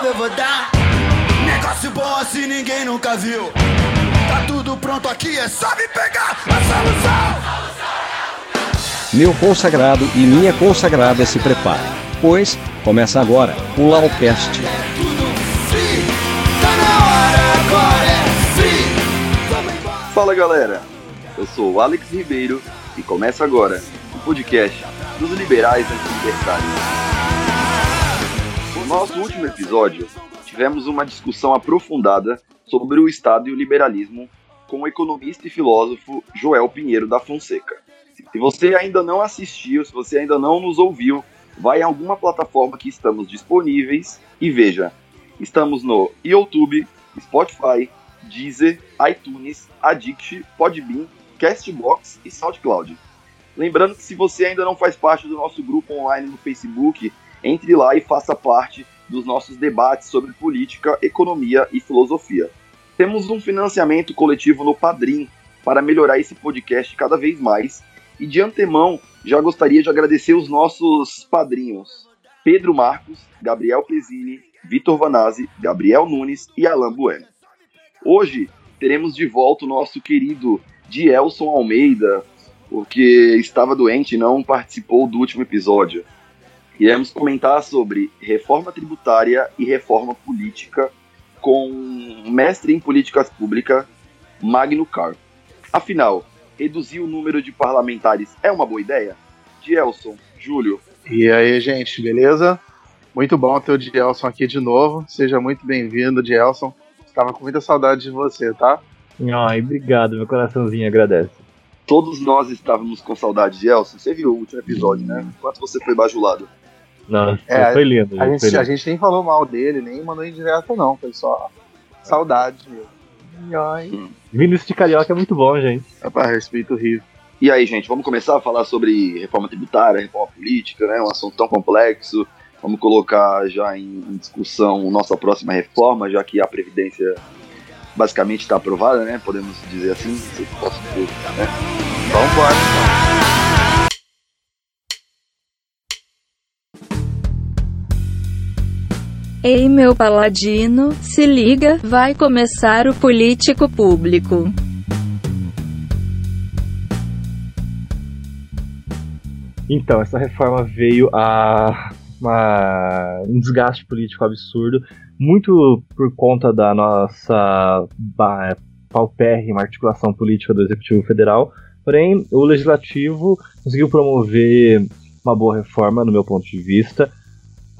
salve eu vou dar. Negócio bom assim ninguém nunca viu. Tá tudo pronto aqui, é só me pegar a solução. Meu consagrado e minha consagrada se preparem, pois começa agora o tá é embora. Fala galera, eu sou o Alex Ribeiro e começa agora o podcast dos liberais anti-libertários. No nosso último episódio, tivemos uma discussão aprofundada sobre o Estado e o liberalismo com o economista e filósofo Joel Pinheiro da Fonseca. Se você ainda não assistiu, se você ainda não nos ouviu, vai em alguma plataforma que estamos disponíveis e veja. Estamos no YouTube, Spotify, Deezer, iTunes, Addict, Podbean, Castbox e SoundCloud. Lembrando que se você ainda não faz parte do nosso grupo online no Facebook, entre lá e faça parte dos nossos debates sobre política, economia e filosofia. Temos um financiamento coletivo no Padrim para melhorar esse podcast cada vez mais. E de antemão, já gostaria de agradecer os nossos padrinhos: Pedro Marcos, Gabriel Pesini, Vitor Vanazzi, Gabriel Nunes e Alan Bueno. Hoje teremos de volta o nosso querido Dielson Almeida, porque estava doente e não participou do último episódio. Iremos comentar sobre reforma tributária e reforma política com um mestre em políticas públicas, Magno Carr. Afinal, reduzir o número de parlamentares é uma boa ideia? Dielson, Júlio, E aí, gente, beleza? Muito bom ter o Dielson aqui de novo. Seja muito bem-vindo, Dielson. Estava com muita saudade de você, tá? Ai, obrigado, meu coraçãozinho agradece. todos nós estávamos com saudade de Elson. Você viu o último episódio, né? Quanto você foi bajulado? Nossa, É, foi lindo. A foi gente, lindo. a gente nem falou mal dele, nem mandou indireta, não. Foi só saudade mesmo. Ai. Vindo de carioca é muito bom, gente. Rapaz, respeito o Rio. E aí, gente, vamos começar a falar sobre reforma tributária, reforma política, né? Um assunto tão complexo. Vamos colocar já em, em discussão nossa próxima reforma, já que a Previdência basicamente está aprovada, né? Podemos dizer assim, se posso dizer, né? Vamos embora, Ei, meu paladino, se liga, vai começar o político público. Então, essa reforma veio a uma- um desgaste político absurdo, muito por conta da nossa paupérrima articulação política do Executivo Federal. Porém, o Legislativo conseguiu promover uma boa reforma, no meu ponto de vista.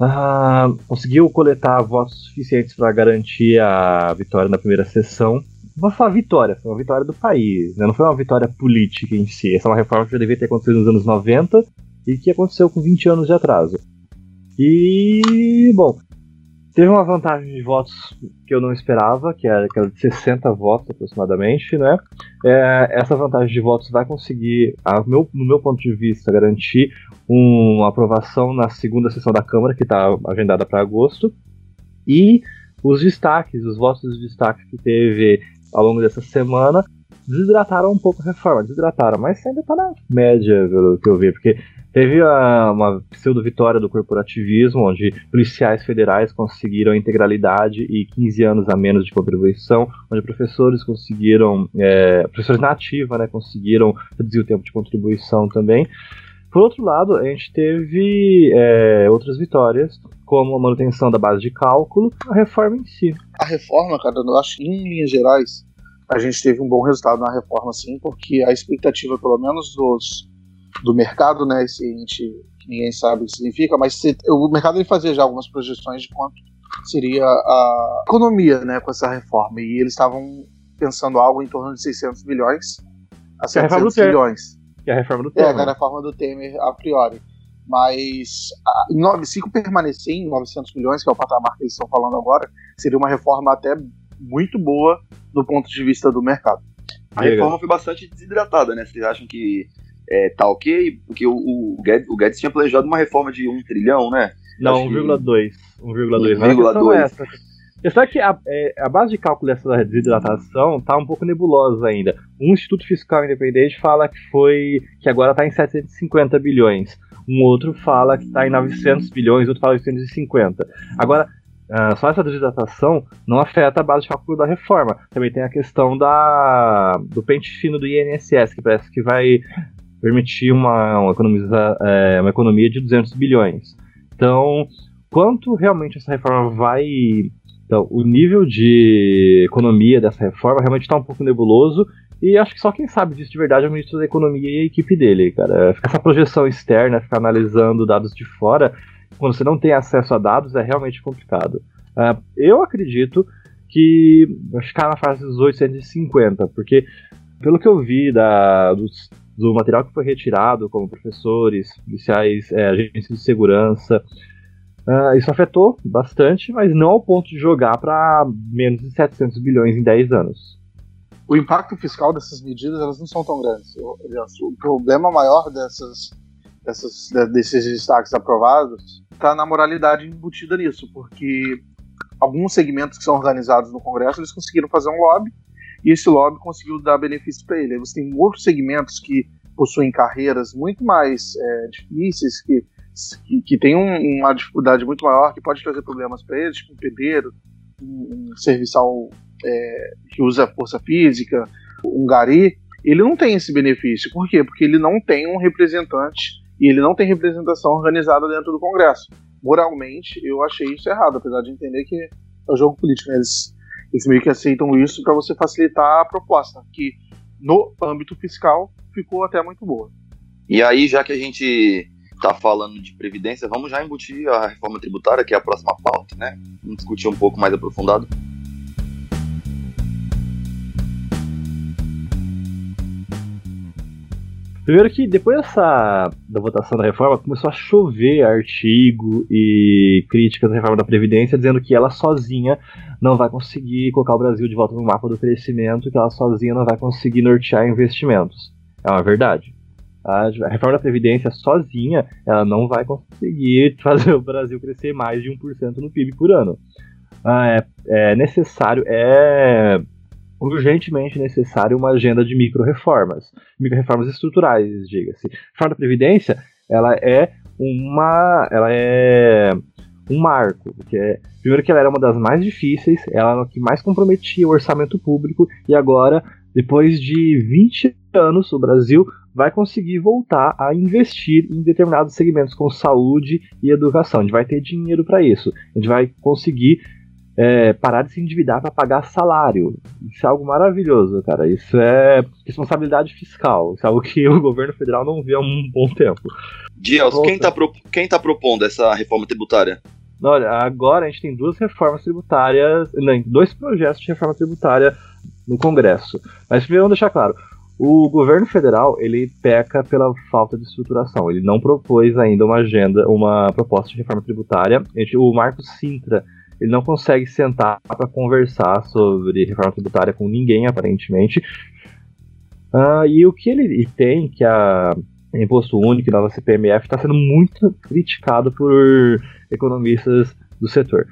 Ah, conseguiu coletar votos suficientes para garantir a vitória na primeira sessão. Não vou falar vitória, foi uma vitória do país, né? não foi uma vitória política em si. Essa é uma reforma que já devia ter acontecido nos anos 90 e que aconteceu com 20 anos de atraso. E, bom, teve uma vantagem de votos que eu não esperava, que era aquela de 60 votos aproximadamente, né? É, essa vantagem de votos vai conseguir, a meu- no meu ponto de vista, garantir uma aprovação na segunda sessão da Câmara, que está agendada para agosto. E os destaques, os votos de destaque que teve ao longo dessa semana, desidrataram um pouco a reforma, desidrataram, mas ainda está na média, pelo que eu vi, porque teve a- uma pseudo-vitória do corporativismo, onde policiais federais conseguiram a integralidade e 15 anos a menos de contribuição, onde professores conseguiram, é, professores na ativa, né, conseguiram reduzir o tempo de contribuição também. Por outro lado, a gente teve é, outras vitórias, como a manutenção da base de cálculo, a reforma em si. A reforma, cara, eu acho que em linhas gerais a gente teve um bom resultado na reforma, sim, porque a expectativa, pelo menos dos, do mercado, né, esse ente que ninguém sabe o que significa, mas se- o mercado ele fazia já algumas projeções de quanto seria a economia, né, com essa reforma, e eles estavam pensando algo em torno de 600 bilhões a Que é a reforma do 700 Temer. bilhões. Que é a reforma do É, Temer. que era a reforma do Temer a priori. Mas a- nove- se permanecer em 900 milhões, que é o patamar que eles estão falando agora, seria uma reforma até muito boa do ponto de vista do mercado. A reforma foi bastante desidratada, né? Vocês acham que é, tá ok? Porque o, o, Guedes, o Guedes tinha planejado uma reforma de um trilhão, né? Não, Acho que- 1,2. 1,2. Mas a questão 1,2. é essa. A questão é que a, é, a base de cálculo dessa desidratação está um pouco nebulosa ainda. Um Instituto Fiscal Independente fala que foi que agora está em 750 bilhões. Um outro fala que está em 900 bilhões, outro fala 850. Agora, Uh, só essa desidratação não afeta a base de cálculo da reforma. Também tem a questão da, do pente fino do INSS, que parece que vai permitir uma, uma, é, uma economia de 200 bilhões. Então, quanto realmente essa reforma vai. Então, o nível de economia dessa reforma realmente está um pouco nebuloso. E acho que só quem sabe disso de verdade é o ministro da Economia e a equipe dele, cara. Essa projeção externa, ficar analisando dados de fora, quando você não tem acesso a dados, é realmente complicado. Uh, eu acredito que vai ficar na fase dos 850, porque pelo que eu vi da, dos, do material que foi retirado, como professores, policiais, é, agentes de segurança, uh, isso afetou bastante, mas não ao ponto de jogar para menos de 700 bilhões em 10 anos. O impacto fiscal dessas medidas elas não são tão grandes. O problema maior dessas, dessas, desses destaques aprovados está na moralidade embutida nisso, porque alguns segmentos que são organizados no Congresso eles conseguiram fazer um lobby e esse lobby conseguiu dar benefício para ele. Aí você tem outros segmentos que possuem carreiras muito mais é, difíceis, que, que, que têm um, uma dificuldade muito maior, que pode trazer problemas para eles, tipo um pedreiro, um, um serviçal é, que usa força física, um gari, ele não tem esse benefício. Por quê? Porque ele não tem um representante e ele não tem representação organizada dentro do Congresso. Moralmente, eu achei isso errado, apesar de entender que é o jogo político. Né? Eles, eles meio que aceitam isso para você facilitar a proposta, que no âmbito fiscal ficou até muito boa. E aí, já que a gente está falando de previdência, vamos já embutir a reforma tributária, que é a próxima pauta, né? Vamos discutir um pouco mais aprofundado. Primeiro que depois dessa da votação da reforma começou a chover artigo e críticas da reforma da Previdência dizendo que ela sozinha não vai conseguir colocar o Brasil de volta no mapa do crescimento, que ela sozinha não vai conseguir nortear investimentos. É uma verdade. A reforma da Previdência sozinha ela não vai conseguir fazer o Brasil crescer mais de 1% no PIB por ano. Ah, é, é necessário, é urgentemente necessária uma agenda de micro-reformas, micro-reformas estruturais, diga-se. Reforma da Previdência, ela é uma, ela é um marco, porque é, primeiro que ela era uma das mais difíceis, ela era a que mais comprometia o orçamento público, e agora, depois de 20 anos, o Brasil vai conseguir voltar a investir em determinados segmentos como saúde e educação. A gente vai ter dinheiro para isso. A gente vai conseguir é, parar de se endividar para pagar salário. Isso é algo maravilhoso, cara. Isso é responsabilidade fiscal. Isso é algo que o governo federal não vê há um bom tempo. Dias, quem está pro, quem tá propondo essa reforma tributária? Olha, agora a gente tem duas reformas tributárias, não, dois projetos de reforma tributária no Congresso. Mas primeiro vamos deixar claro, o governo federal ele peca pela falta de estruturação. Ele não propôs ainda uma agenda, uma proposta de reforma tributária. O Marcos Sintra ele não consegue sentar para conversar sobre reforma tributária com ninguém, aparentemente. Uh, e o que ele tem, que a Imposto Único e nova CPMF, está sendo muito criticado por economistas do setor.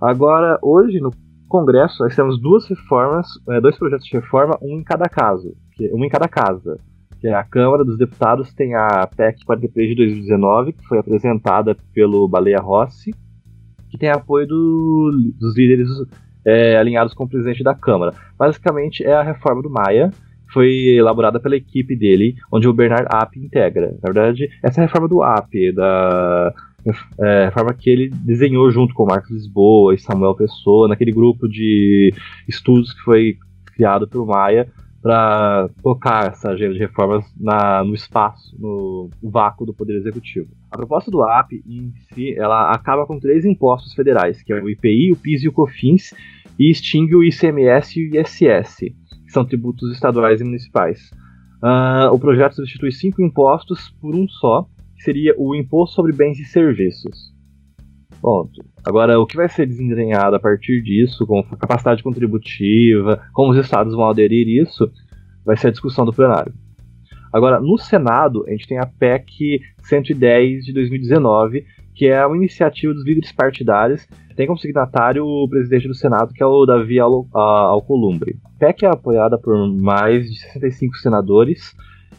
Agora, hoje, no Congresso, nós temos duas reformas, é, dois projetos de reforma, um em cada caso, um em cada casa. Que é a Câmara dos Deputados tem a PEC 43 de 2019, que foi apresentada pelo Baleia Rossi, que tem apoio do, dos líderes é, alinhados com o presidente da Câmara. Basicamente é a reforma do Maia, foi elaborada pela equipe dele, onde o Bernard App integra. Na verdade, essa é a reforma do App, da é, reforma que ele desenhou junto com o Marcos Lisboa e Samuel Pessoa, naquele grupo de estudos que foi criado pelo Maia para tocar essa agenda de reformas na, no espaço, no vácuo do Poder Executivo. A proposta do AP em si, ela acaba com três impostos federais, que é o IPI, o PIS e o COFINS, e extingue o ICMS e o ISS, que são tributos estaduais e municipais. Uh, o projeto substitui cinco impostos por um só, que seria o Imposto sobre Bens e Serviços. Ponto. Agora, o que vai ser desenhado a partir disso, com capacidade contributiva, como os estados vão aderir isso, vai ser a discussão do plenário. Agora, no Senado, a gente tem a PEC 110 de 2019, que é uma iniciativa dos líderes partidários. Tem como signatário o presidente do Senado, que é o Davi Alcolumbre. A PEC é apoiada por mais de 65 senadores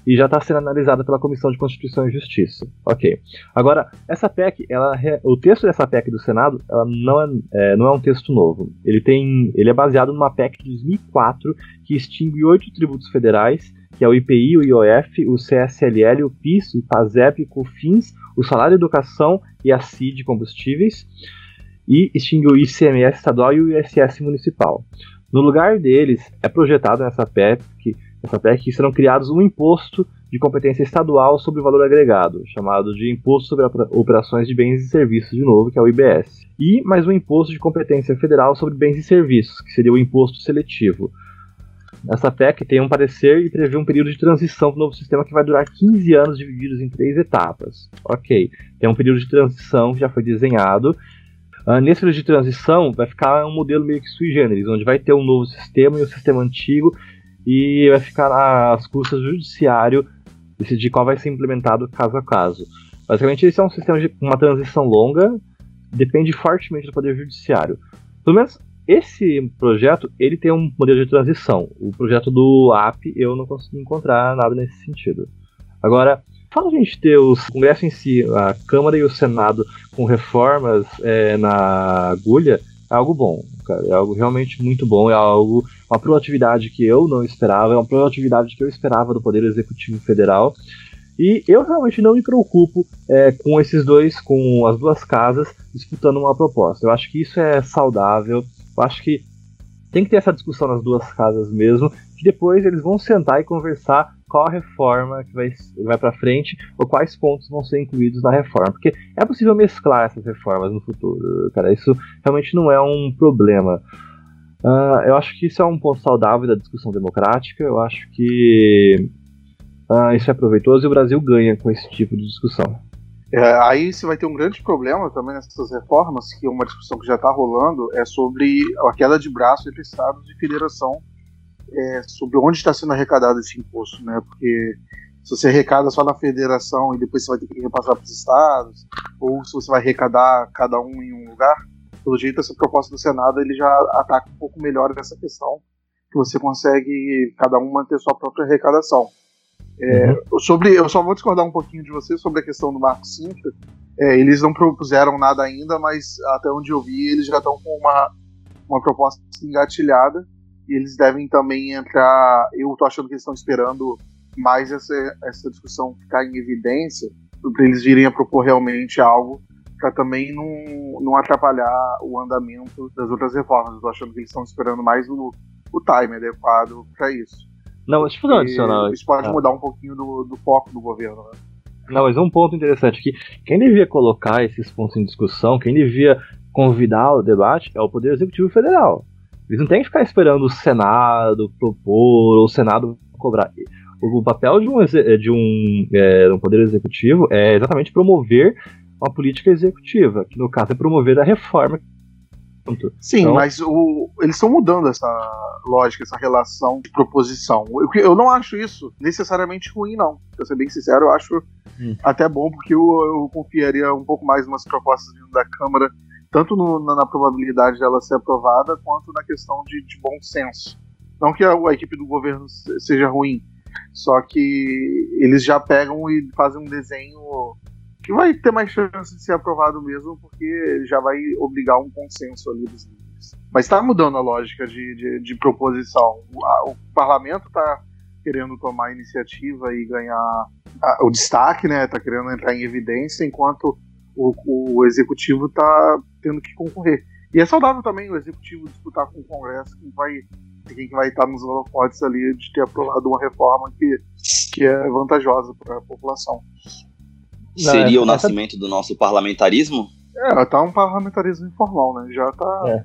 e já está sendo analisada pela Comissão de Constituição e Justiça. Ok. Agora, essa PEC, ela, o texto dessa PEC do Senado, ela não, é, é, não é um texto novo. Ele, tem, ele é baseado numa PEC de 2004 que extingue oito tributos federais, que é o IPI, o IOF, o CSLL, o PIS, o PASEP, o COFINS, o Salário de Educação e a CID Combustíveis, e extingue o ICMS estadual e o ISS municipal. No lugar deles, é projetado nessa PEC, essa PEC serão criados um imposto de competência estadual sobre o valor agregado, chamado de Imposto sobre Operações de Bens e Serviços, de novo, que é o IBS. E mais um imposto de competência federal sobre bens e serviços, que seria o imposto seletivo. Essa PEC tem um parecer e prevê um período de transição para o novo sistema que vai durar 15 anos divididos em três etapas. Ok, tem um período de transição que já foi desenhado Uh, nesse período de transição, vai ficar um modelo meio que sui generis, onde vai ter um novo sistema e um sistema antigo, e vai ficar às custas do judiciário decidir qual vai ser implementado caso a caso. Basicamente, esse é um sistema de uma transição longa, depende fortemente do poder judiciário. Pelo menos esse projeto, ele tem um modelo de transição. O projeto do AP, eu não consegui encontrar nada nesse sentido. Agora, Fala a gente ter o Congresso em si, a Câmara e o Senado com reformas é, na agulha, é algo bom, cara. É algo realmente muito bom, é algo, uma proatividade que eu não esperava, é uma proatividade que eu esperava do Poder Executivo Federal. E eu realmente não me preocupo é, com esses dois, com as duas casas disputando uma proposta. Eu acho que isso é saudável. Eu acho que tem que ter essa discussão nas duas casas mesmo, que depois eles vão sentar e conversar qual a reforma que vai, vai para frente ou quais pontos vão ser incluídos na reforma. Porque é possível mesclar essas reformas no futuro, cara. Isso realmente não é um problema. Uh, eu acho que isso é um ponto saudável da discussão democrática. Eu acho que uh, isso é proveitoso e o Brasil ganha com esse tipo de discussão. É, aí você vai ter um grande problema também nessas reformas, que é uma discussão que já está rolando, é sobre a queda de braço entre estados e federação é, sobre onde está sendo arrecadado esse imposto, né? Porque se você arrecada só na federação e depois você vai ter que repassar para os estados, ou se você vai arrecadar cada um em um lugar, pelo jeito essa proposta do Senado ele já ataca um pouco melhor essa questão, que você consegue cada um manter sua própria arrecadação. É, uhum. sobre, eu só vou discordar um pouquinho de você sobre a questão do Marco Sintra. É, eles não propuseram nada ainda, mas até onde eu vi, eles já estão com uma, uma proposta engatilhada eles devem também entrar. Eu tô achando que eles estão esperando mais essa, essa discussão ficar em evidência para eles virem a propor realmente algo para também não, não atrapalhar o andamento das outras reformas. Eu tô achando que eles estão esperando mais o, o time adequado para isso. Não, deixa eu fazer um adicional. Isso pode ah. mudar um pouquinho do, do foco do governo. Né? Não, mas um ponto interessante aqui. Quem devia colocar esses pontos em discussão, quem devia convidar o debate é o Poder Executivo Federal. Eles não têm que ficar esperando o Senado propor, ou o Senado cobrar. O papel de um, de um, é, um poder executivo é exatamente promover uma política executiva, que no caso é promover a reforma. Sim, então, mas o, eles estão mudando essa lógica, essa relação de proposição. Eu, eu não acho isso necessariamente ruim, não. Pra ser bem sincero, eu acho hum. até bom, porque eu, eu confiaria um pouco mais nas propostas vindo da Câmara tanto no, na, na, probabilidade dela ser aprovada, quanto na questão de, de bom senso. Não que a, a, equipe do governo seja ruim, só que eles já pegam e fazem um desenho que vai ter mais chance de ser aprovado mesmo, porque já vai obrigar um consenso ali dos líderes. Mas está mudando a lógica de, de, de proposição. O, a, o parlamento está querendo tomar a iniciativa e ganhar a, o destaque, né? Está querendo entrar em evidência, enquanto o, o executivo está tendo que concorrer. E é saudável também o executivo disputar com o Congresso quem vai, quem vai estar nos holofotes ali de ter aprovado uma reforma que, que é vantajosa para a população. Seria é, o nascimento essa... do nosso parlamentarismo? É, tá um parlamentarismo informal, né? Já tá é.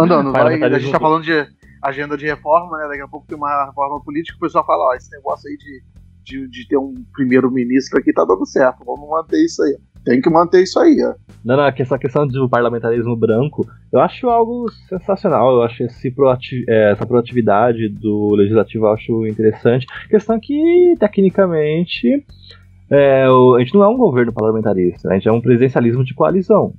andando. Vai, a gente tá falando de agenda de reforma, né? Daqui a pouco tem uma reforma política, o pessoal fala, ó, esse negócio aí de, de, de ter um primeiro-ministro aqui tá dando certo, vamos manter isso aí tem que manter isso aí, ó. Não, não, essa questão do parlamentarismo branco, eu acho algo sensacional, eu acho esse proativ é, essa proatividade do legislativo, eu acho interessante. Questão que, tecnicamente, é, a gente não é um governo parlamentarista, né? a gente é um presidencialismo de coalizão.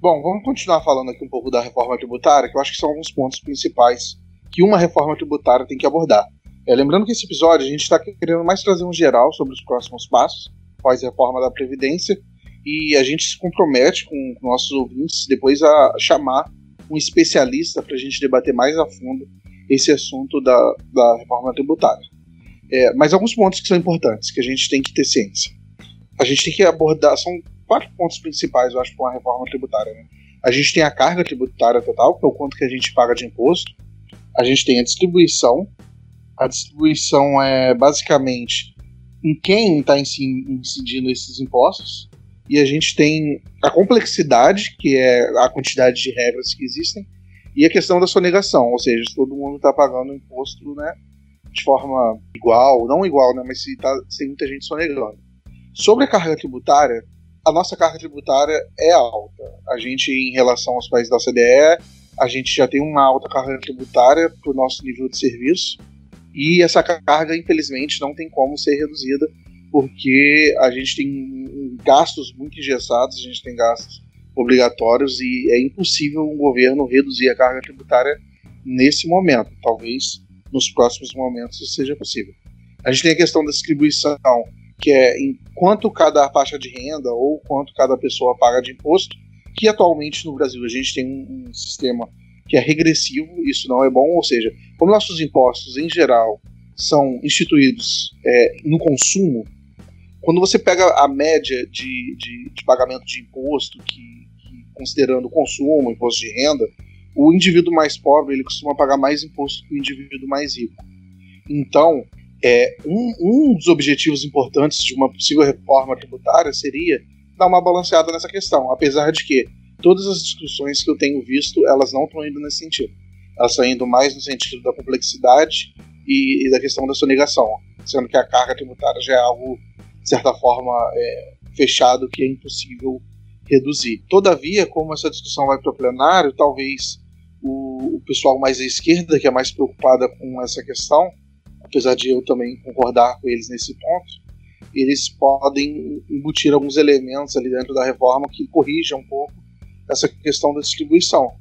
Bom, vamos continuar falando aqui um pouco da reforma tributária, que eu acho que são alguns pontos principais que uma reforma tributária tem que abordar. É, lembrando que esse episódio a gente está querendo mais trazer um geral sobre os próximos passos após a reforma da Previdência e a gente se compromete com nossos ouvintes depois a chamar um especialista para a gente debater mais a fundo esse assunto da, da reforma tributária. É, mas alguns pontos que são importantes, que a gente tem que ter ciência. A gente tem que abordar, são quatro pontos principais, eu acho, para uma reforma tributária. Né? A gente tem a carga tributária total, que é o quanto que a gente paga de imposto. A gente tem a distribuição. A distribuição é basicamente em quem está incidindo esses impostos. E a gente tem a complexidade, que é a quantidade de regras que existem, e a questão da sonegação, ou seja, se todo mundo está pagando imposto né, de forma igual, não igual, né, mas se, tá, tem muita gente sonegando. Sobre a carga tributária, a nossa carga tributária é alta. A gente, em relação aos países da OCDE, a gente já tem uma alta carga tributária para o nosso nível de serviço, e essa carga, infelizmente, não tem como ser reduzida, porque a gente tem gastos muito engessados, a gente tem gastos obrigatórios e é impossível um governo reduzir a carga tributária nesse momento. Talvez nos próximos momentos isso seja possível. A gente tem a questão da distribuição, que é em quanto cada faixa de renda ou quanto cada pessoa paga de imposto, que atualmente no Brasil a gente tem um, sistema que é regressivo, isso não é bom, ou seja, como nossos impostos em geral são instituídos é, no consumo, quando você pega a média de, de, de pagamento de imposto, que, que, considerando o consumo, imposto de renda, o indivíduo mais pobre ele costuma pagar mais imposto que o indivíduo mais rico. Então, é, um, um dos objetivos importantes de uma possível reforma tributária seria dar uma balanceada nessa questão, apesar de que todas as discussões que eu tenho visto, elas não estão indo nesse sentido. Elas estão indo mais no sentido da complexidade e, e da questão da sonegação, sendo que a carga tributária já é algo de certa forma, é, fechado que é impossível reduzir. Todavia, como essa discussão vai para o plenário, talvez o, o, pessoal mais à esquerda, que é mais preocupada com essa questão, apesar de eu também concordar com eles nesse ponto, eles podem embutir alguns elementos ali dentro da reforma que corrijam um pouco essa questão da distribuição.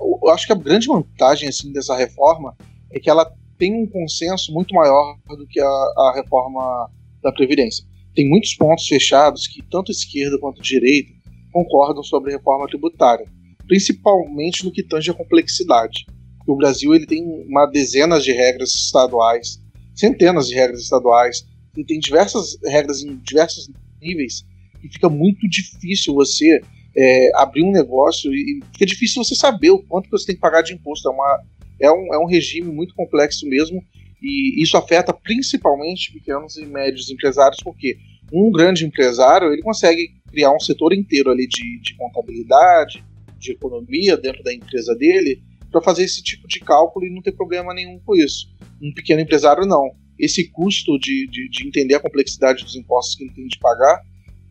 eu acho que a grande vantagem assim dessa reforma é que ela tem um consenso muito maior do que a, a reforma da Previdência tem muitos pontos fechados que tanto esquerda quanto direita concordam sobre a reforma tributária, principalmente no que tange a complexidade. O Brasil ele tem uma dezenas de regras estaduais, centenas de regras estaduais, e tem diversas regras em diversos níveis, e fica muito difícil você é, abrir um negócio e fica difícil você saber o quanto você tem que pagar de imposto. É, uma, é, um, é um regime muito complexo mesmo e isso afeta principalmente pequenos e médios empresários, porque um grande empresário ele consegue criar um setor inteiro ali de, de contabilidade, de economia dentro da empresa dele, para fazer esse tipo de cálculo e não ter problema nenhum com isso. Um pequeno empresário não. Esse custo de, de, de entender a complexidade dos impostos que ele tem de pagar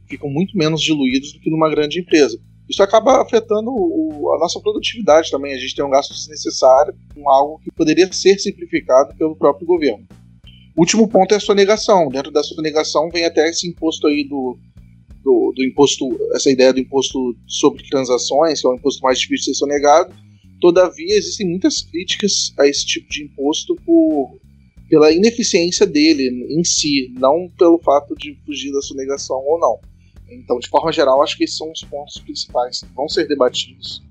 ficam muito menos diluídos do que numa grande empresa isso acaba afetando o, a nossa produtividade também. A gente tem um gasto desnecessário com algo que poderia ser simplificado pelo próprio governo. Último ponto é a sonegação. Dentro da sonegação vem até esse imposto aí do, do, do, imposto, essa ideia do imposto sobre transações, que é um imposto mais difícil de ser sonegado. Todavia, existem muitas críticas a esse tipo de imposto por, pela ineficiência dele em si, não pelo fato de fugir da sonegação ou não. Então, de forma geral, acho que esses são os pontos principais que vão ser debatidos,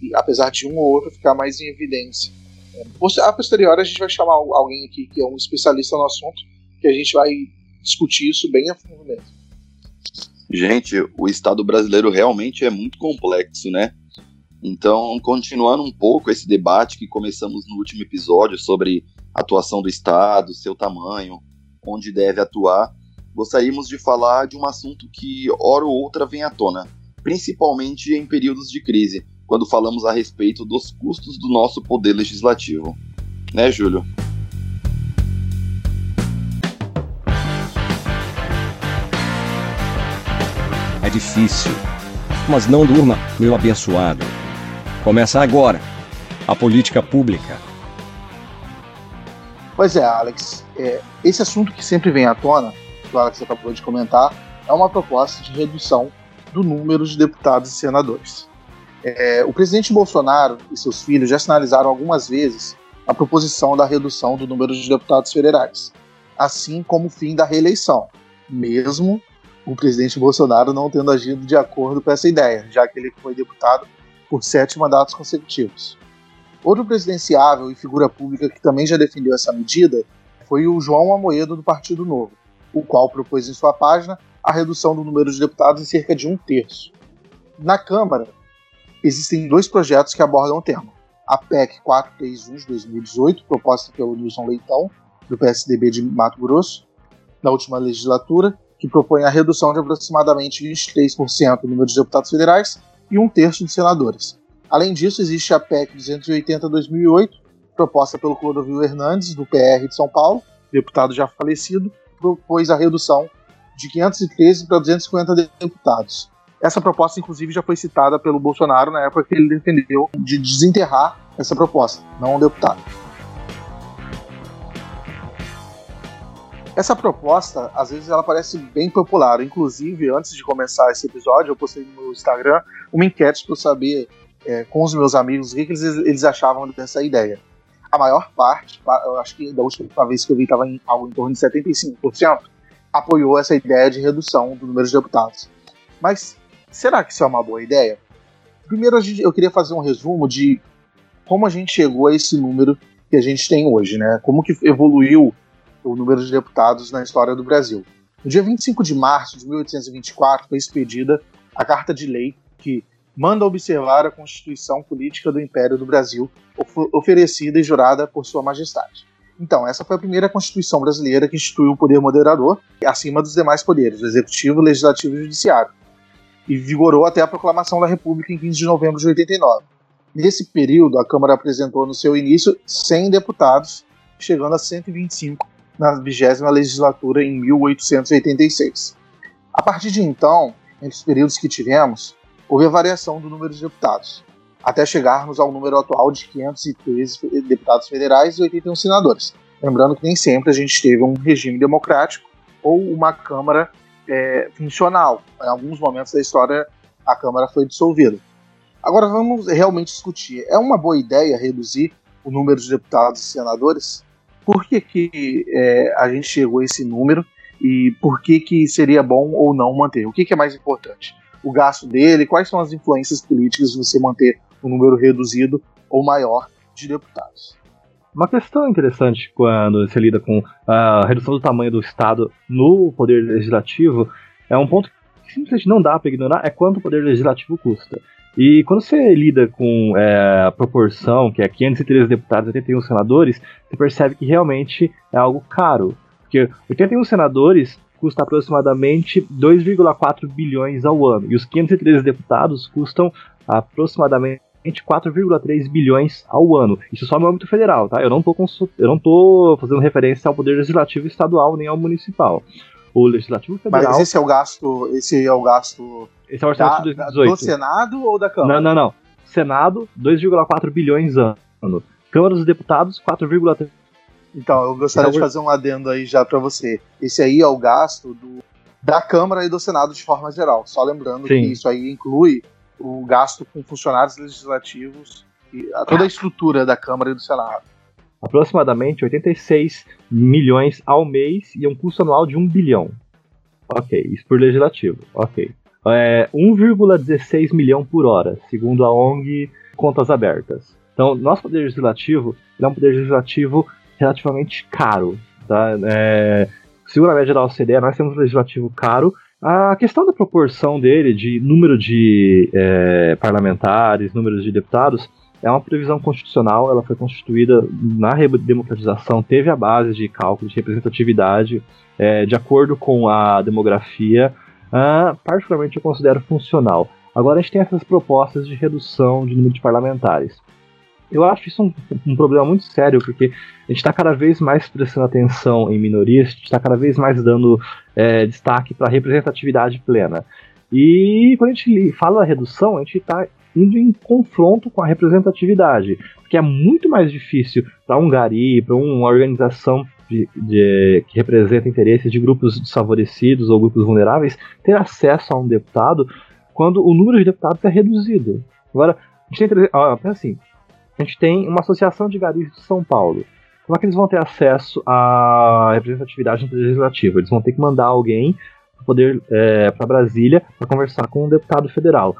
e, apesar de um ou outro ficar mais em evidência. É, a posteriori, a gente vai chamar alguém aqui que é um especialista no assunto, que a gente vai discutir isso bem a fundo mesmo. Gente, o Estado brasileiro realmente é muito complexo, né? Então, continuando um pouco esse debate que começamos no último episódio sobre atuação do Estado, seu tamanho, onde deve atuar, gostaríamos de falar de um assunto que, hora ou outra, vem à tona, principalmente em períodos de crise, quando falamos a respeito dos custos do nosso poder legislativo. Né, Júlio? É difícil, mas não durma, meu abençoado. Começa agora a política pública. Pois é, Alex. É, esse assunto que sempre vem à tona que você acabou de comentar, é uma proposta de redução do número de deputados e senadores. É, o presidente Bolsonaro e seus filhos já sinalizaram algumas vezes a proposição da redução do número de deputados federais, assim como o fim da reeleição, mesmo o presidente Bolsonaro não tendo agido de acordo com essa ideia, já que ele foi deputado por sete mandatos consecutivos. Outro presidenciável e figura pública que também já defendeu essa medida foi o João Amoedo do Partido Novo, o qual propôs em sua página a redução do número de deputados em cerca de um terço. Na Câmara, existem dois projetos que abordam o tema. A PEC 431 de 2018, proposta pelo Nilson Leitão, do PSDB de Mato Grosso, na última legislatura, que propõe a redução de aproximadamente 23% do número de deputados federais e um terço de senadores. Além disso, existe a PEC 280-2008, proposta pelo Clodovil Hernandes, do PR de São Paulo, deputado já falecido, propôs a redução de 513 para 250 deputados. Essa proposta, inclusive, já foi citada pelo Bolsonaro na época que ele defendeu de desenterrar essa proposta, não um deputado. Essa proposta, às vezes, ela parece bem popular. Inclusive, antes de começar esse episódio, eu postei no meu Instagram uma enquete para saber é, com os meus amigos o que, que eles, eles achavam dessa ideia. A maior parte, eu acho que da última vez que eu vi estava em algo em torno de 75%, apoiou essa ideia de redução do número de deputados. Mas será que isso é uma boa ideia? Primeiro, eu queria fazer um resumo de como a gente chegou a esse número que a gente tem hoje, né? Como que evoluiu o número de deputados na história do Brasil. No dia 25 de março de 1824 foi expedida a Carta de Lei que manda observar a Constituição Política do Império do Brasil, oferecida e jurada por Sua Majestade. Então, essa foi a primeira Constituição brasileira que instituiu o poder moderador acima dos demais poderes, Executivo, Legislativo e Judiciário, e vigorou até a proclamação da República em 15 de novembro de 89. Nesse período, a Câmara apresentou no seu início 100 deputados, chegando a 125 na vigésima legislatura em 1886. A partir de então, entre os períodos que tivemos, houve a variação do número de deputados, até chegarmos ao número atual de 513 deputados federais e 81 senadores. Lembrando que nem sempre a gente teve um regime democrático ou uma Câmara é, funcional. Em alguns momentos da história, a Câmara foi dissolvida. Agora vamos realmente discutir: é uma boa ideia reduzir o número de deputados e senadores? Por que, que é, a gente chegou a esse número e por que, que seria bom ou não manter? O que, que é mais importante? O gasto dele? Quais são as influências políticas de você manter um número reduzido ou maior de deputados? Uma questão interessante quando se lida com a redução do tamanho do Estado no poder legislativo é um ponto que simplesmente não dá para ignorar, é quanto o poder legislativo custa. E quando você lida com é, a proporção, que é 513 deputados e 81 senadores, você percebe que realmente é algo caro. Porque 81 senadores custa aproximadamente 2,4 bilhões ao ano. E os 513 deputados custam aproximadamente 4,3 bilhões ao ano. Isso só no âmbito federal, tá? Eu não estou fazendo referência ao poder legislativo estadual nem ao municipal. O legislativo federal. Mas esse é o gasto, esse é o gasto esse é o orçamento da, de 2018. do Senado ou da Câmara? Não, não, não. Senado, 2,4 bilhões ano. Câmara dos Deputados, 4,3 então, eu gostaria de fazer um adendo aí já para você. Esse aí é o gasto do, da Câmara e do Senado de forma geral. Só lembrando Sim. que isso aí inclui o gasto com funcionários legislativos e toda a estrutura da Câmara e do Senado. Aproximadamente 86 milhões ao mês e um custo anual de 1 bilhão. Ok, isso por legislativo. Ok é 1,16 milhão por hora, segundo a ONG Contas Abertas. Então, nosso poder legislativo é um poder legislativo relativamente caro. Tá? É, segundo a média da OCDE, nós temos um legislativo caro. A questão da proporção dele, de número de é, parlamentares, número de deputados, é uma previsão constitucional, ela foi constituída na democratização, teve a base de cálculo de representatividade, é, de acordo com a demografia, uh, particularmente eu considero funcional. Agora a gente tem essas propostas de redução de número de parlamentares. Eu acho isso um, um problema muito sério, porque a gente está cada vez mais prestando atenção em minorias, a gente está cada vez mais dando é, destaque para representatividade plena. E quando a gente fala da redução, a gente está indo em confronto com a representatividade, porque é muito mais difícil para um gari, para uma organização de, de, que representa interesses de grupos desfavorecidos ou grupos vulneráveis ter acesso a um deputado quando o número de deputados é reduzido. Agora, a gente tem, assim, a gente tem uma associação de garis de São Paulo. Como é que eles vão ter acesso à representatividade no legislativo? Eles vão ter que mandar alguém para poder é, para Brasília para conversar com um deputado federal.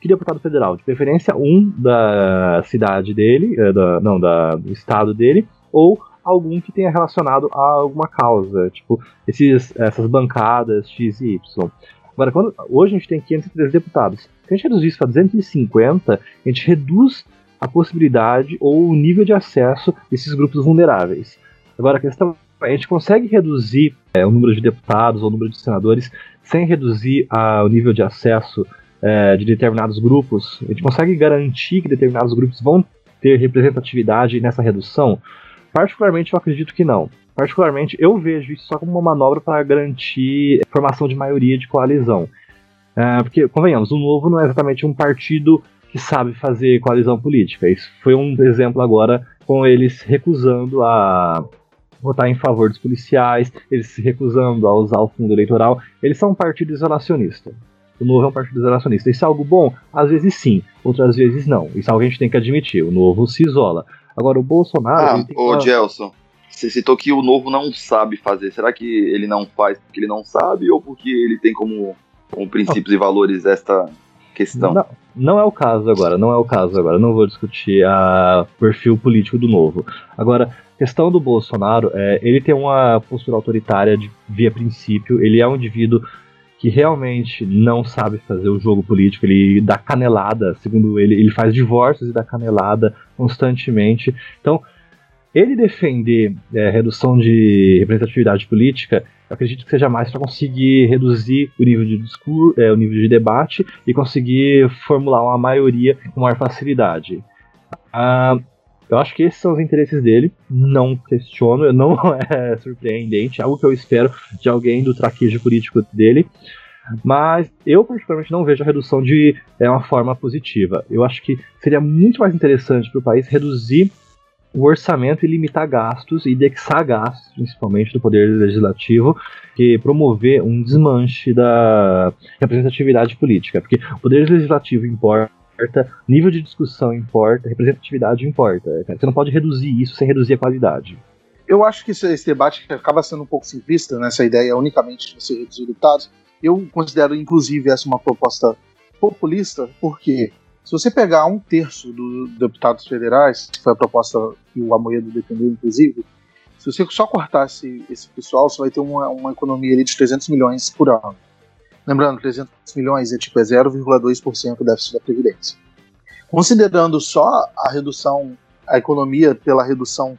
Que deputado federal? De preferência um da cidade dele, é, da, não, da, do estado dele, ou algum que tenha relacionado a alguma causa, tipo esses, essas bancadas X e Y. Agora, quando, hoje a gente tem 503 deputados. Se a gente reduzir isso para 250, a gente reduz a possibilidade ou o nível de acesso desses grupos vulneráveis. Agora, a questão é, a gente consegue reduzir é, o número de deputados ou o número de senadores sem reduzir a, o nível de acesso é, de determinados grupos? A gente consegue garantir que determinados grupos vão ter representatividade nessa redução? Particularmente, eu acredito que não. Particularmente, eu vejo isso só como uma manobra para garantir formação de maioria de coalizão. É, porque, convenhamos, o Novo não é exatamente um partido que sabe fazer coalizão política. Isso foi um exemplo agora com eles recusando a votar em favor dos policiais, eles se recusando a usar o fundo eleitoral. Eles são um partido isolacionista. O Novo é um partido isolacionista. Isso é algo bom? Às vezes sim, outras vezes não. Isso é algo que a gente tem que admitir. O Novo se isola. Agora, o Bolsonaro. Ah, ô, uma... Gelson, você citou que o novo não sabe fazer. Será que ele não faz porque ele não sabe ou porque ele tem como, como princípios e valores esta questão? Não, não é o caso agora, não é o caso agora. Não vou discutir o perfil político do novo. Agora, questão do Bolsonaro, é, ele tem uma postura autoritária de, via princípio. Ele é um indivíduo que realmente não sabe fazer o jogo político, ele dá canelada, segundo ele, ele faz divórcios e dá canelada constantemente. Então, ele defender é, redução de representatividade política, eu acredito que seja mais para conseguir reduzir o nível de discurso, é, o nível de debate e conseguir formular uma maioria com maior facilidade. Ah, eu acho que esses são os interesses dele, não questiono, não é surpreendente, é algo que eu espero de alguém do traquejo político dele. Mas eu, particularmente, não vejo a redução de é, uma forma positiva. Eu acho que seria muito mais interessante para o país reduzir o orçamento e limitar gastos e indexar gastos, principalmente do Poder Legislativo, que promover um desmanche da representatividade política. Porque o Poder Legislativo importa nível de discussão importa, representatividade importa. Você não pode reduzir isso sem reduzir a qualidade. Eu acho que esse, debate acaba sendo um pouco simplista, né, ideia unicamente de você reduzir deputados. Eu considero, inclusive, essa uma proposta populista, porque se você pegar um terço dos deputados federais, que foi a proposta que o Amoedo defendeu, inclusive, se você só cortasse esse pessoal, você vai ter uma, uma economia ali de 300 milhões por ano. Lembrando, 300 milhões é tipo é 0,2% do déficit da Previdência. Considerando só a redução, a economia pela redução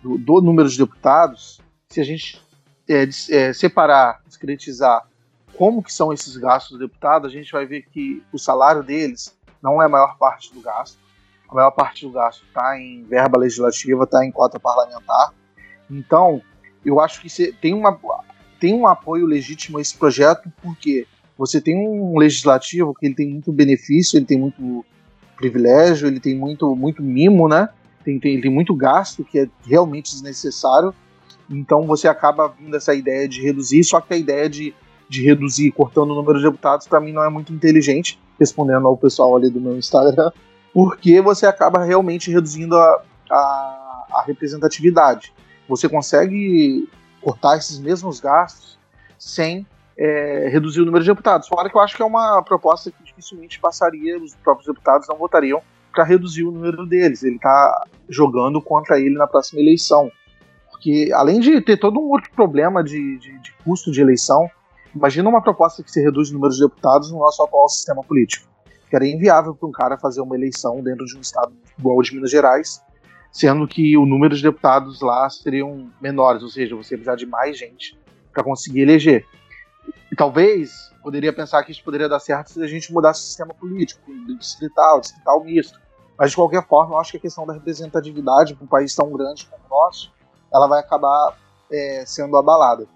do, do número de deputados, se a gente é, é, separar, discretizar como que são esses gastos do deputado, a gente vai ver que o salário deles não é a maior parte do gasto. A maior parte do gasto está em verba legislativa, está em cota parlamentar. Então, eu acho que tem uma, tem um apoio legítimo a esse projeto, porque você tem um legislativo que ele tem muito benefício, ele tem muito privilégio, ele tem muito, muito mimo, né? Tem, tem, tem muito gasto que é realmente desnecessário. Então você acaba vindo essa ideia de reduzir, só que a ideia de, de reduzir cortando o número de deputados, para mim, não é muito inteligente, respondendo ao pessoal ali do meu Instagram, porque você acaba realmente reduzindo a, a, a representatividade. Você consegue cortar esses mesmos gastos sem é, reduzir o número de deputados. Fora que eu acho que é uma proposta que dificilmente passaria, os próprios deputados não votariam para reduzir o número deles. Ele está jogando contra ele na próxima eleição. Porque, além de ter todo um outro problema de, de, de custo de eleição, imagina uma proposta que se reduz o número de deputados no nosso atual sistema político. Era inviável para um cara fazer uma eleição dentro de um estado igual de Minas Gerais, sendo que o número de deputados lá seriam menores, ou seja, você precisar de mais gente para conseguir eleger. E talvez poderia pensar que isso poderia dar certo se a gente mudasse o sistema político, distrital, distrital misto. Mas de qualquer forma, eu acho que a questão da representatividade para um país tão grande como o nosso, ela vai acabar é, sendo abalada.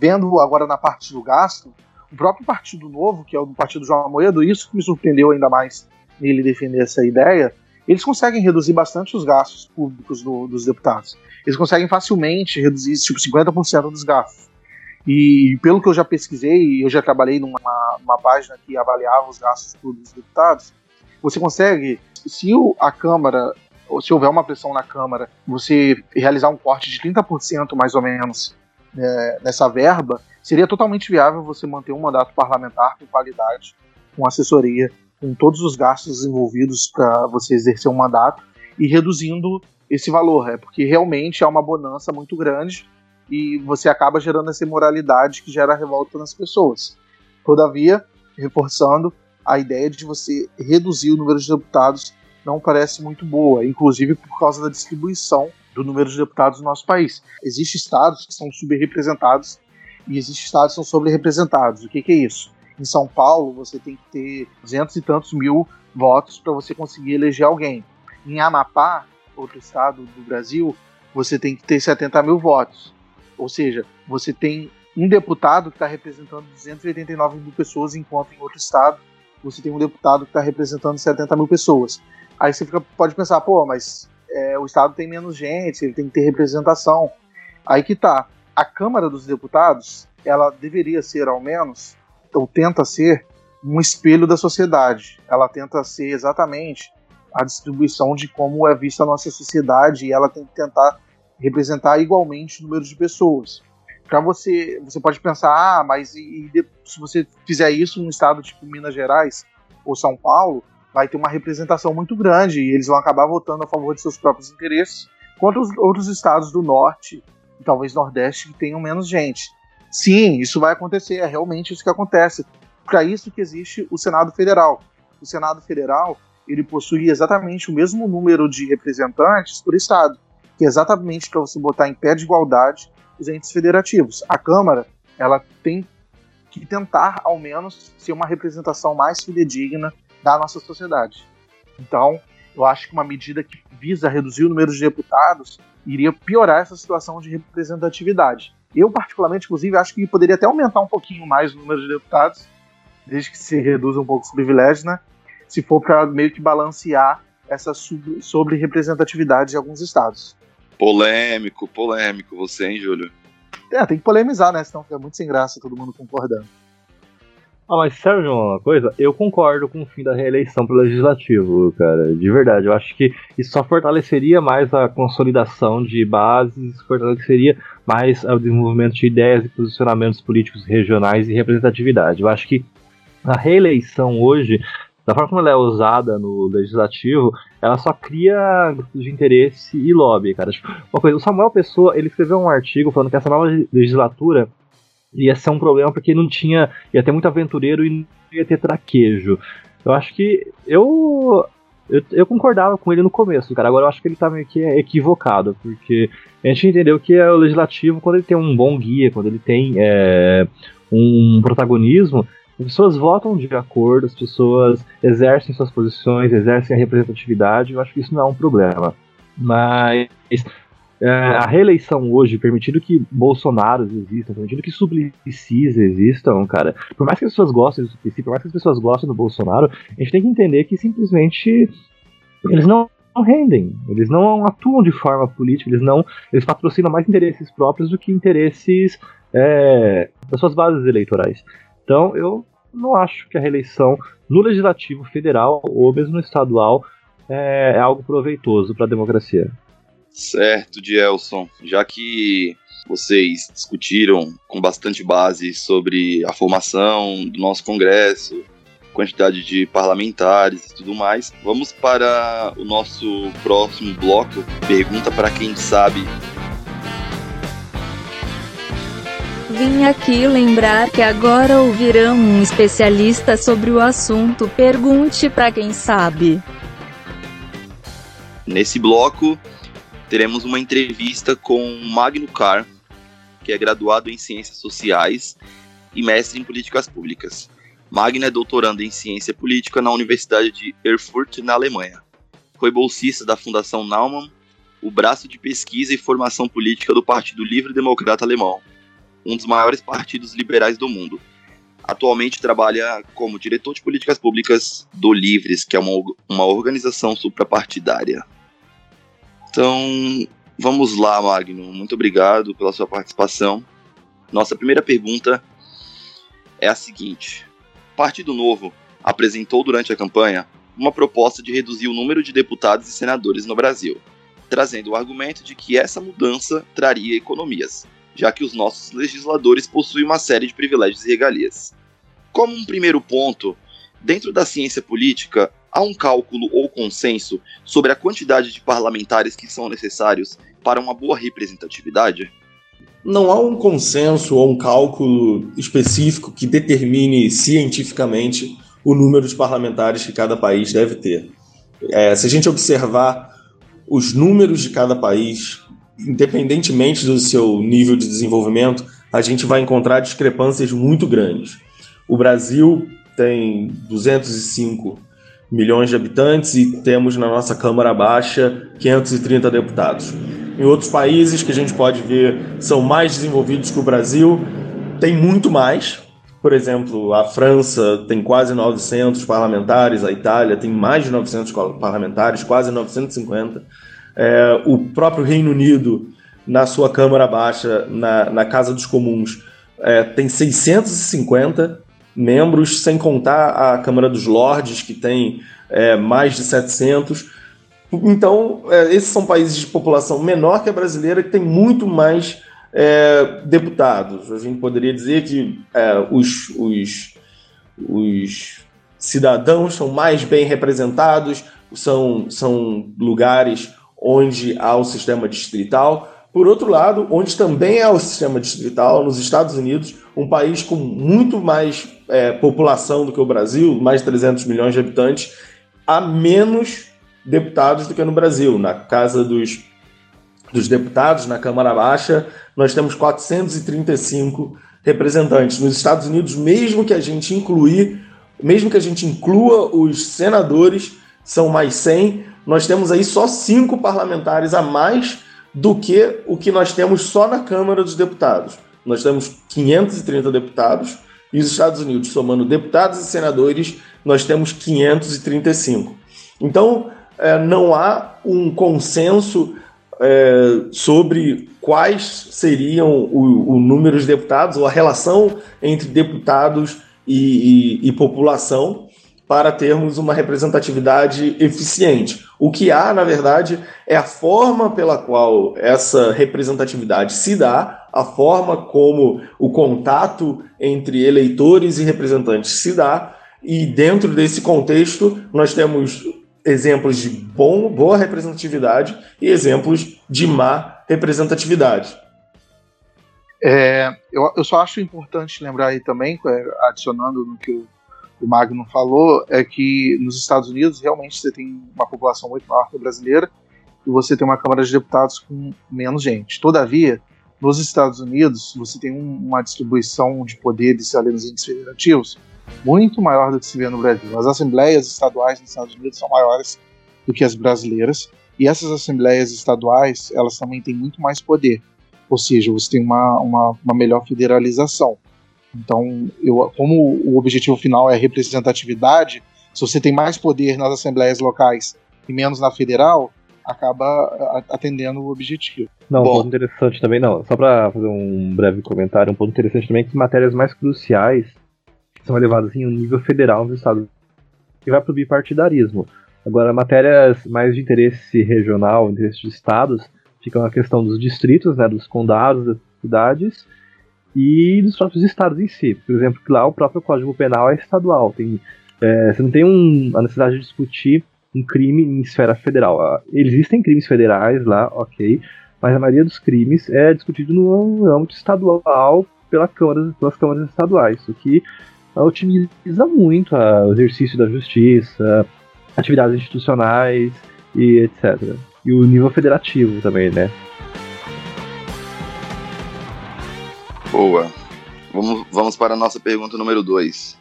Vendo agora na parte do gasto, o próprio Partido Novo, que é o Partido João Amoedo, isso que me surpreendeu ainda mais nele defender essa ideia, eles conseguem reduzir bastante os gastos públicos do, dos deputados. Eles conseguem facilmente reduzir tipo 50% dos gastos. E pelo que eu já pesquisei, eu já trabalhei numa, numa página que avaliava os gastos públicos dos deputados, você consegue se a Câmara, ou se houver uma pressão na Câmara, você realizar um corte de 30% mais ou menos né, nessa verba, seria totalmente viável você manter um mandato parlamentar com qualidade, com assessoria, com todos os gastos envolvidos para você exercer um mandato e reduzindo esse valor, é porque realmente é uma bonança muito grande e você acaba gerando essa imoralidade que gera revolta nas pessoas. Todavia, reforçando, a ideia de você reduzir o número de deputados não parece muito boa, inclusive por causa da distribuição do número de deputados no nosso país. Existem estados que são subrepresentados e existem estados que são sobre-representados. O que, que é isso? Em São Paulo, você tem que ter 200 e tantos mil votos para você conseguir eleger alguém. Em Amapá, outro estado do Brasil, você tem que ter 70 mil votos. Ou seja, você tem um deputado que está representando 289 mil pessoas, enquanto em outro estado você tem um deputado que está representando 70 mil pessoas. Aí você fica, pode pensar, pô, mas é, o estado tem menos gente, ele tem que ter representação. Aí que tá. A Câmara dos Deputados, ela deveria ser, ao menos, ou tenta ser, um espelho da sociedade. Ela tenta ser exatamente a distribuição de como é vista a nossa sociedade e ela tem que tentar representar igualmente o número de pessoas. Para você, você pode pensar, ah, mas e, e, se você fizer isso num estado tipo Minas Gerais ou São Paulo, vai ter uma representação muito grande e eles vão acabar votando a favor de seus próprios interesses contra os outros estados do norte e talvez nordeste que tenham menos gente. Sim, isso vai acontecer, é realmente isso que acontece. Para isso que existe o Senado Federal. O Senado Federal ele possui exatamente o mesmo número de representantes por estado, que é exatamente para você botar em pé de igualdade os entes federativos. A Câmara ela tem que tentar, ao menos, ser uma representação mais fidedigna da nossa sociedade. Então, eu acho que uma medida que visa reduzir o número de deputados iria piorar essa situação de representatividade. Eu, particularmente, inclusive, acho que poderia até aumentar um pouquinho mais o número de deputados, desde que se reduza um pouco os privilégios, né? se for para meio que balancear essa sobre representatividade de alguns estados. Polêmico, polêmico você, hein, Júlio? É, tem que polemizar, né? Senão fica muito sem graça todo mundo concordando. Ah, mas serve uma coisa? Eu concordo com o fim da reeleição pro legislativo, cara. De verdade. Eu acho que isso só fortaleceria mais a consolidação de bases, fortaleceria mais o desenvolvimento de ideias e posicionamentos políticos regionais e representatividade. Eu acho que a reeleição hoje da forma como ela é usada no legislativo, ela só cria grupos de interesse e lobby, cara. Tipo, uma coisa, o Samuel Pessoa, ele escreveu um artigo falando que essa nova legislatura ia ser um problema porque não tinha, ia ter muito aventureiro e não ia ter traquejo. Eu acho que eu eu, eu, concordava com ele no começo, cara. Agora eu acho que ele tá meio que equivocado, porque a gente entendeu que é o legislativo, quando ele tem um bom guia, quando ele tem é, um protagonismo, as pessoas votam de acordo, as pessoas exercem suas posições, exercem a representatividade, eu acho que isso não é um problema. Mas é, a reeleição hoje, permitindo que Bolsonaro existam, permitindo que Suplicis existam, cara, por mais que as pessoas gostem do Suplicy, por mais que as pessoas gostem do Bolsonaro, a gente tem que entender que simplesmente eles não não rendem, eles não atuam de forma política, eles não, eles patrocinam mais interesses próprios do que interesses é, das suas bases eleitorais. Então eu não acho que a reeleição no legislativo federal ou mesmo no estadual é, é algo proveitoso para a democracia. Certo, Dielson. Já que vocês discutiram com bastante base sobre a formação do nosso Congresso, quantidade de parlamentares e tudo mais, vamos para o nosso próximo bloco. Pergunta para quem sabe Vim aqui lembrar que agora ouvirão um especialista sobre o assunto. Pergunte para quem sabe. Nesse bloco, teremos uma entrevista com Magno Carr, que é graduado em Ciências Sociais e mestre em Políticas Públicas. Magno é doutorando em Ciência Política na Universidade de Erfurt, na Alemanha. Foi bolsista da Fundação Naumann, o braço de pesquisa e formação política do Partido Livre Democrata Alemão, um dos maiores partidos liberais do mundo. Atualmente trabalha como diretor de políticas públicas do Livres, que é uma, uma organização suprapartidária. Então, vamos lá, Magno. Muito obrigado pela sua participação. Nossa primeira pergunta é a seguinte: Partido Novo apresentou durante a campanha uma proposta de reduzir o número de deputados e senadores no Brasil, trazendo o argumento de que essa mudança traria economias, já que os nossos legisladores possuem uma série de privilégios e regalias. Como um primeiro ponto, dentro da ciência política, há um cálculo ou consenso sobre a quantidade de parlamentares que são necessários para uma boa representatividade? Não há um consenso ou um cálculo específico que determine cientificamente o número de parlamentares que cada país deve ter. É, se a gente observar os números de cada país, independentemente do seu nível de desenvolvimento, a gente vai encontrar discrepâncias muito grandes. O Brasil tem 205 milhões de habitantes e temos na nossa Câmara Baixa 530 deputados. Em outros países que a gente pode ver são mais desenvolvidos que o Brasil, tem muito mais. Por exemplo, a França tem quase 900 parlamentares, a Itália tem mais de 900 parlamentares, quase 950. É, o próprio Reino Unido, na sua Câmara Baixa, na, na Casa dos Comuns, é, tem 650 membros, sem contar a Câmara dos Lordes, que tem é, mais de 700. Então, é, esses são países de população menor que a brasileira, que tem muito mais é, deputados. A gente poderia dizer que é, os, os, os cidadãos são mais bem representados, são, são lugares onde há o sistema distrital. Por outro lado, onde também há o sistema distrital, nos Estados Unidos, um país com muito mais é, população do que o Brasil, mais de 300 milhões de habitantes, há menos deputados do que no Brasil. Na Casa dos, dos Deputados, na Câmara Baixa, nós temos 435 representantes. Nos Estados Unidos, mesmo que a gente incluir, mesmo que a gente inclua os senadores, são mais 100, nós temos aí só cinco parlamentares a mais do que o que nós temos só na Câmara dos Deputados. Nós temos 530 deputados e os Estados Unidos, somando deputados e senadores, nós temos 535. Então, é, não há um consenso é, sobre quais seriam o, o, número de deputados ou a relação entre deputados e, e, e população para termos uma representatividade eficiente. O que há, na verdade, é a forma pela qual essa representatividade se dá, a forma como o contato entre eleitores e representantes se dá, e dentro desse contexto nós temos exemplos de bom, boa representatividade e exemplos de má representatividade. É, eu, eu, só acho importante lembrar aí também, é, adicionando no que o, o Magno falou, é que nos Estados Unidos realmente você tem uma população muito maior que a brasileira e você tem uma Câmara de Deputados com menos gente. Todavia, nos Estados Unidos, você tem um, uma distribuição de poderes ali nos índices federativos muito maior do que se vê no Brasil. As assembleias estaduais nos Estados Unidos são maiores do que as brasileiras, e essas assembleias estaduais, elas também têm muito mais poder, ou seja, você tem uma, uma, uma melhor federalização. Então, eu, como o objetivo final é representatividade, se você tem mais poder nas assembleias locais e menos na federal, acaba atendendo o objetivo. Não, Bom, um ponto interessante também, não, só para fazer um breve comentário, um ponto interessante também é que matérias mais cruciais são elevadas em um nível federal nos Estados Unidos e vai para o bipartidarismo. Agora, matérias mais de interesse regional, interesse de estados, ficam a questão dos distritos, né, dos condados, das cidades e dos próprios estados em si. Por exemplo, que lá o próprio Código Penal é estadual. Tem, é, você não tem um, a necessidade de discutir um crime em esfera federal. Ah, existem crimes federais lá, ok, mas a maioria dos crimes é discutido no âmbito estadual pela câmara, pelas câmaras estaduais, o que otimiza muito o exercício da justiça, atividades institucionais e etc. E o nível federativo também, né? Boa. Vamos, vamos para a nossa pergunta número 2.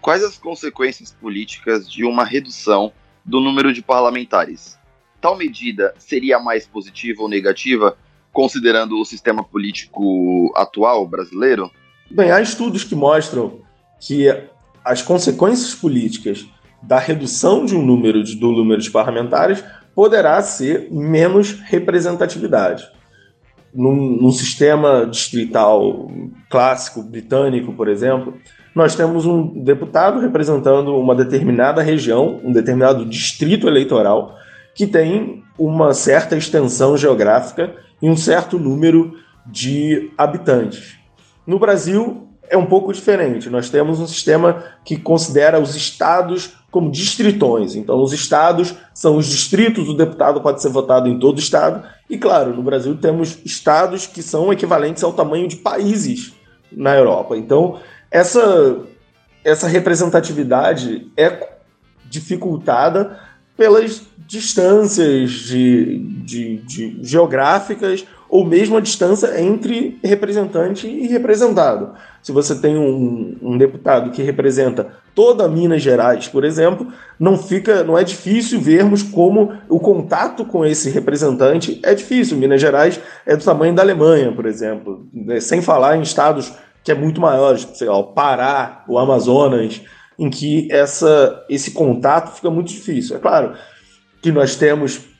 Quais as consequências políticas de uma redução do número de parlamentares? Tal medida seria mais positiva ou negativa, considerando o sistema político atual brasileiro? Bem, há estudos que mostram que as consequências políticas da redução de um número de, do número de parlamentares poderá ser menos representatividade. Num, num, sistema distrital clássico britânico, por exemplo, nós temos um deputado representando uma determinada região, um determinado distrito eleitoral, que tem uma certa extensão geográfica e um certo número de habitantes. No Brasil, é um pouco diferente. Nós temos um sistema que considera os estados como distritões. Então, os estados são os distritos, o deputado pode ser votado em todo estado. E, claro, no Brasil temos estados que são equivalentes ao tamanho de países na Europa. Então, essa, essa representatividade é dificultada pelas distâncias de, de, de geográficas ou mesmo a distância entre representante e representado. Se você tem um, um, deputado que representa toda Minas Gerais, por exemplo, não fica, não é difícil vermos como o contato com esse representante é difícil. Minas Gerais é do tamanho da Alemanha, por exemplo, né? sem falar em estados que é muito maiores, tipo, sei lá, o Pará, o Amazonas, em que essa, esse contato fica muito difícil. É claro que nós temos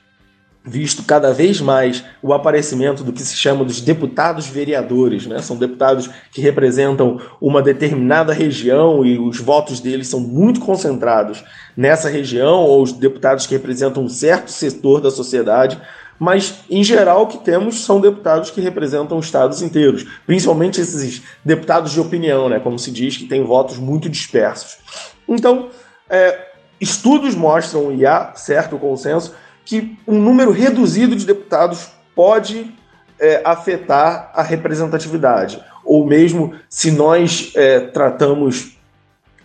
visto cada vez mais o aparecimento do que se chama dos deputados vereadores, né? São deputados que representam uma determinada região e os votos deles são muito concentrados nessa região ou os deputados que representam um certo setor da sociedade, mas em geral o que temos são deputados que representam estados inteiros, principalmente esses deputados de opinião, né? Como se diz que têm votos muito dispersos. Então, é, estudos mostram e há certo consenso que um número reduzido de deputados pode é, afetar a representatividade. Ou mesmo se nós é, tratamos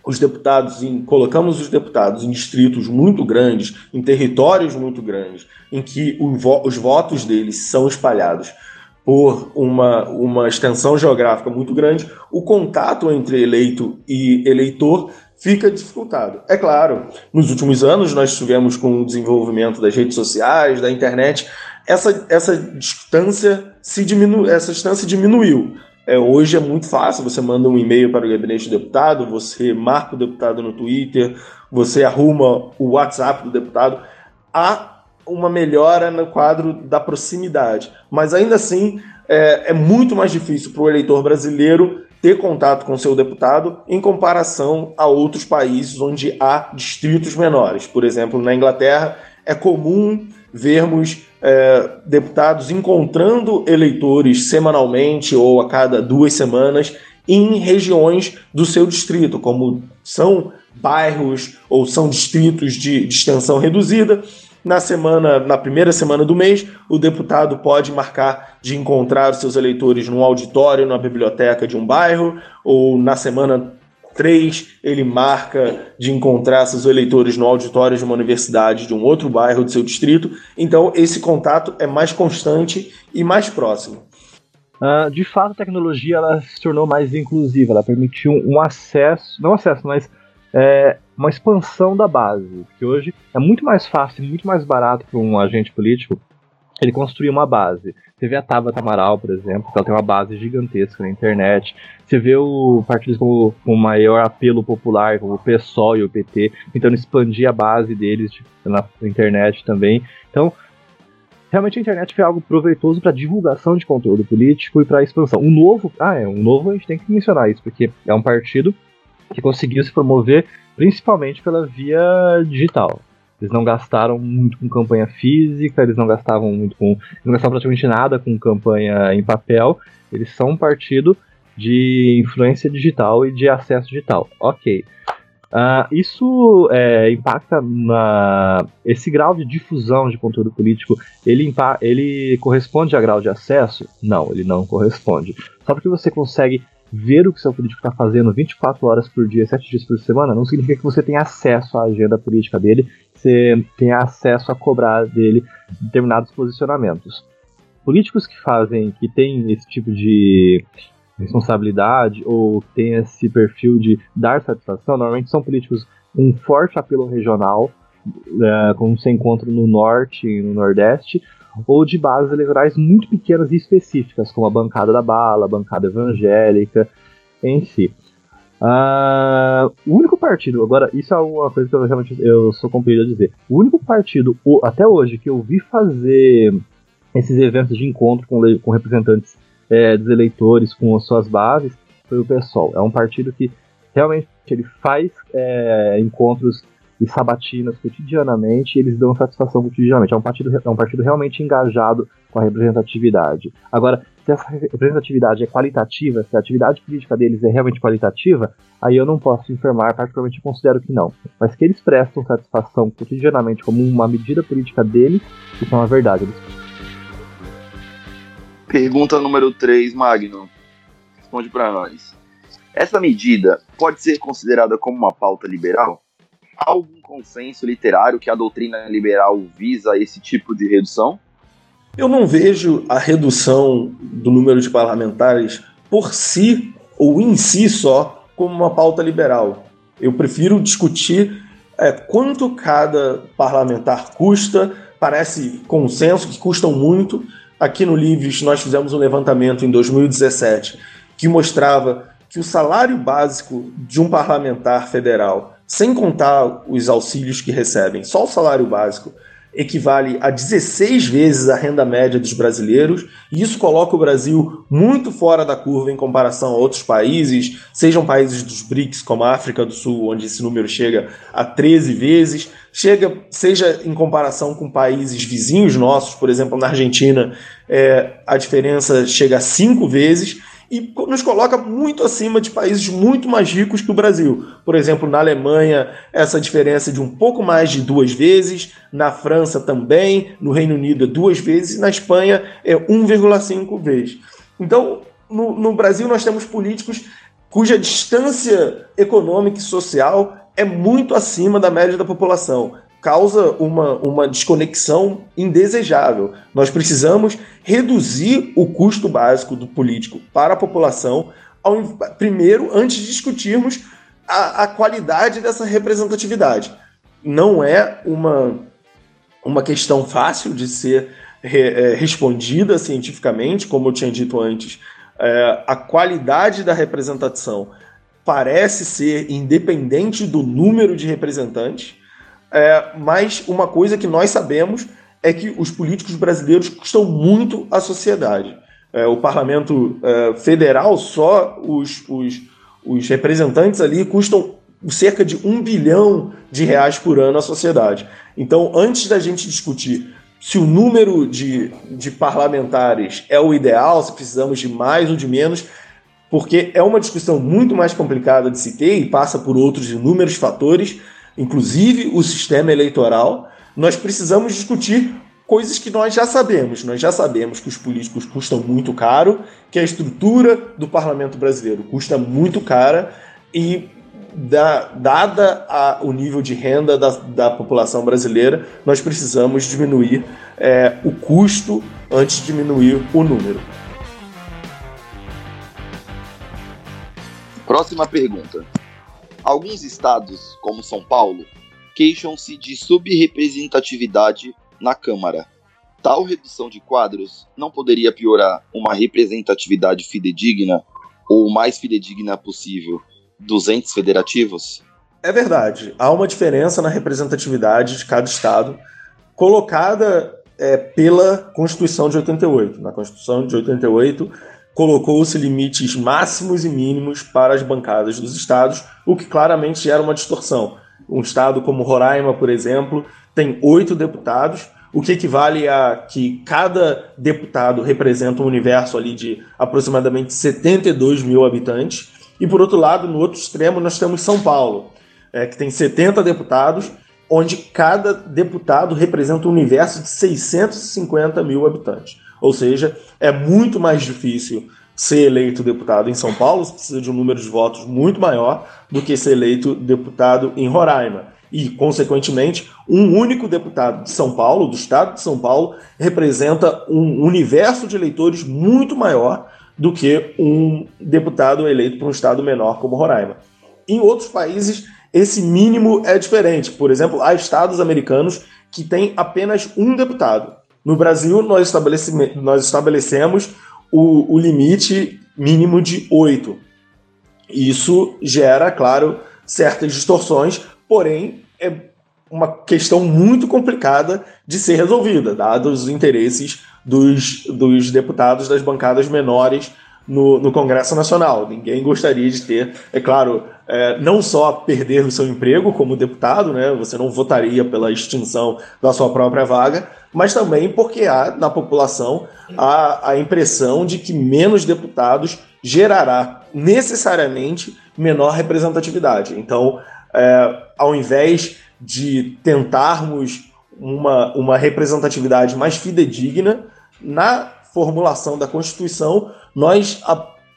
os deputados em colocamos os deputados em distritos muito grandes, em territórios muito grandes, em que os votos deles são espalhados por uma, uma extensão geográfica muito grande, o contato entre eleito e eleitor fica dificultado. É claro, nos últimos anos nós tivemos com o desenvolvimento das redes sociais, da internet, essa, essa distância se diminu essa distância diminuiu. É, hoje é muito fácil, você manda um e-mail para o gabinete do deputado, você marca o deputado no Twitter, você arruma o WhatsApp do deputado. Há uma melhora no quadro da proximidade, mas ainda assim é, é muito mais difícil para o eleitor brasileiro ter contato com seu deputado em comparação a outros países onde há distritos menores. Por exemplo, na Inglaterra é comum vermos é, deputados encontrando eleitores semanalmente ou a cada duas semanas em regiões do seu distrito, como são bairros ou são distritos de, de extensão reduzida na semana, na primeira semana do mês, o deputado pode marcar de encontrar os seus eleitores num auditório, numa biblioteca de um bairro, ou na semana 3, ele marca de encontrar seus eleitores no auditório de uma universidade de um outro bairro do seu distrito. Então, esse contato é mais constante e mais próximo. Uh, de fato, a tecnologia ela se tornou mais inclusiva, ela permitiu um acesso, não acesso, mas é, uma expansão da base. Que hoje é muito mais fácil, muito mais barato para um agente político ele construir uma base. Você vê a Tabata Amaral, por exemplo, que ela tem uma base gigantesca na internet. Você vê o partido com, com maior apelo popular, como o PSOL e o PT, tentando expandir a base deles na internet também. Então, realmente a internet foi algo proveitoso para divulgação de conteúdo político e para expansão. Um novo, ah, é, um novo a gente tem que mencionar isso, porque é um partido que conseguiu se promover principalmente pela via digital. Eles não gastaram muito com campanha física, eles não gastavam muito com. não gastavam praticamente nada com campanha em papel. Eles são um partido de influência digital e de acesso digital. Ok. Uh, isso é, impacta na. Esse grau de difusão de conteúdo político, ele, ele corresponde a grau de acesso? Não, ele não corresponde. Só porque você consegue ver o que seu político está fazendo 24 horas por dia, 7 dias por semana, não significa que você tenha acesso à agenda política dele, você tenha acesso a cobrar dele determinados posicionamentos. Políticos que fazem, que têm esse tipo de responsabilidade ou têm esse perfil de dar satisfação, normalmente são políticos um forte apelo regional, é, como se encontra no norte e no nordeste, ou de bases eleitorais muito pequenas e específicas, como a bancada da bala, a bancada evangélica em si. Uh, o único partido, agora isso é uma coisa que eu realmente eu sou compelido a dizer. O único partido até hoje que eu vi fazer esses eventos de encontro com, com representantes é, dos eleitores, com as suas bases, foi o PSOL. É um partido que Realmente, ele faz é, encontros e sabatinas cotidianamente e eles dão satisfação cotidianamente. É um partido, é um partido realmente engajado com a representatividade. Agora, se essa representatividade é qualitativa, se a atividade política deles é realmente qualitativa, aí eu não posso informar, particularmente considero que não. Mas que eles prestam satisfação cotidianamente como uma medida política deles, isso é uma verdade. Pergunta número 3, Magno. Responde para nós. Essa medida pode ser considerada como uma pauta liberal? Algum consenso literário que a doutrina liberal visa esse tipo de redução? Eu não vejo a redução do número de parlamentares por si ou em si só como uma pauta liberal. Eu prefiro discutir é, quanto cada parlamentar custa. Parece consenso que custam muito. Aqui no Livres nós fizemos um levantamento em 2017 que mostrava que o salário básico de um parlamentar federal sem contar os auxílios que recebem, só o salário básico equivale a 16 vezes a renda média dos brasileiros, e isso coloca o Brasil muito fora da curva em comparação a outros países, sejam países dos BRICS, como a África do Sul, onde esse número chega a 13 vezes, chega, seja em comparação com países vizinhos nossos, por exemplo, na Argentina, é, a diferença chega a 5 vezes, e nos coloca muito acima de países muito mais ricos que o Brasil. Por exemplo, na Alemanha, essa diferença é de um pouco mais de duas vezes, na França também, no Reino Unido é duas vezes, e na Espanha é 1,5 vezes. Então, no, no Brasil, nós temos políticos cuja distância econômica e social é muito acima da média da população causa uma, uma desconexão indesejável. Nós precisamos reduzir o custo básico do político para a população, ao, primeiro, antes de discutirmos a, a qualidade dessa representatividade. Não é uma, uma questão fácil de ser re, é, respondida cientificamente, como eu tinha dito antes. É, a qualidade da representação parece ser independente do número de representantes é, mas uma coisa que nós sabemos é que os políticos brasileiros custam muito à sociedade. É, o parlamento é, federal, só os, os, os representantes ali custam cerca de um bilhão de reais por ano à sociedade. Então, antes da gente discutir se o número de, de parlamentares é o ideal, se precisamos de mais ou de menos, porque é uma discussão muito mais complicada de se ter e passa por outros inúmeros fatores inclusive o sistema eleitoral, nós precisamos discutir coisas que nós já sabemos. Nós já sabemos que os políticos custam muito caro, que a estrutura do parlamento brasileiro custa muito cara e da, dada a, o nível de renda da, da população brasileira, nós precisamos diminuir é, o custo antes de diminuir o número. Próxima pergunta. Alguns estados, como São Paulo, queixam-se de subrepresentatividade na Câmara. Tal redução de quadros não poderia piorar uma representatividade fidedigna ou mais fidedigna possível dos entes federativos? É verdade. Há uma diferença na representatividade de cada estado, colocada é, pela Constituição de 88. Na Constituição de 88, colocou-se limites máximos e mínimos para as bancadas dos estados, o que claramente gera uma distorção. Um estado como Roraima, por exemplo, tem oito deputados, o que equivale a que cada deputado representa um universo ali de aproximadamente 72 mil habitantes. E por outro lado, no outro extremo, nós temos São Paulo, é, que tem 70 deputados, onde cada deputado representa um universo de 650 mil habitantes. Ou seja, é muito mais difícil ser eleito deputado em São Paulo, você precisa de um número de votos muito maior do que ser eleito deputado em Roraima. E, consequentemente, um único deputado de São Paulo, do estado de São Paulo, representa um universo de eleitores muito maior do que um deputado eleito para um estado menor como Roraima. Em outros países, esse mínimo é diferente. Por exemplo, há estados americanos que têm apenas um deputado. No Brasil, nós, nós estabelecemos o, o limite mínimo de oito. Isso gera, claro, certas distorções, porém é uma questão muito complicada de ser resolvida, dados os interesses dos, dos deputados das bancadas menores no, no Congresso Nacional. Ninguém gostaria de ter, é claro, é, não só perder o seu emprego como deputado, né, você não votaria pela extinção da sua própria vaga, mas também porque há na população a, a impressão de que menos deputados gerará necessariamente menor representatividade. Então, é, ao invés de tentarmos uma, uma representatividade mais fidedigna, na formulação da Constituição, nós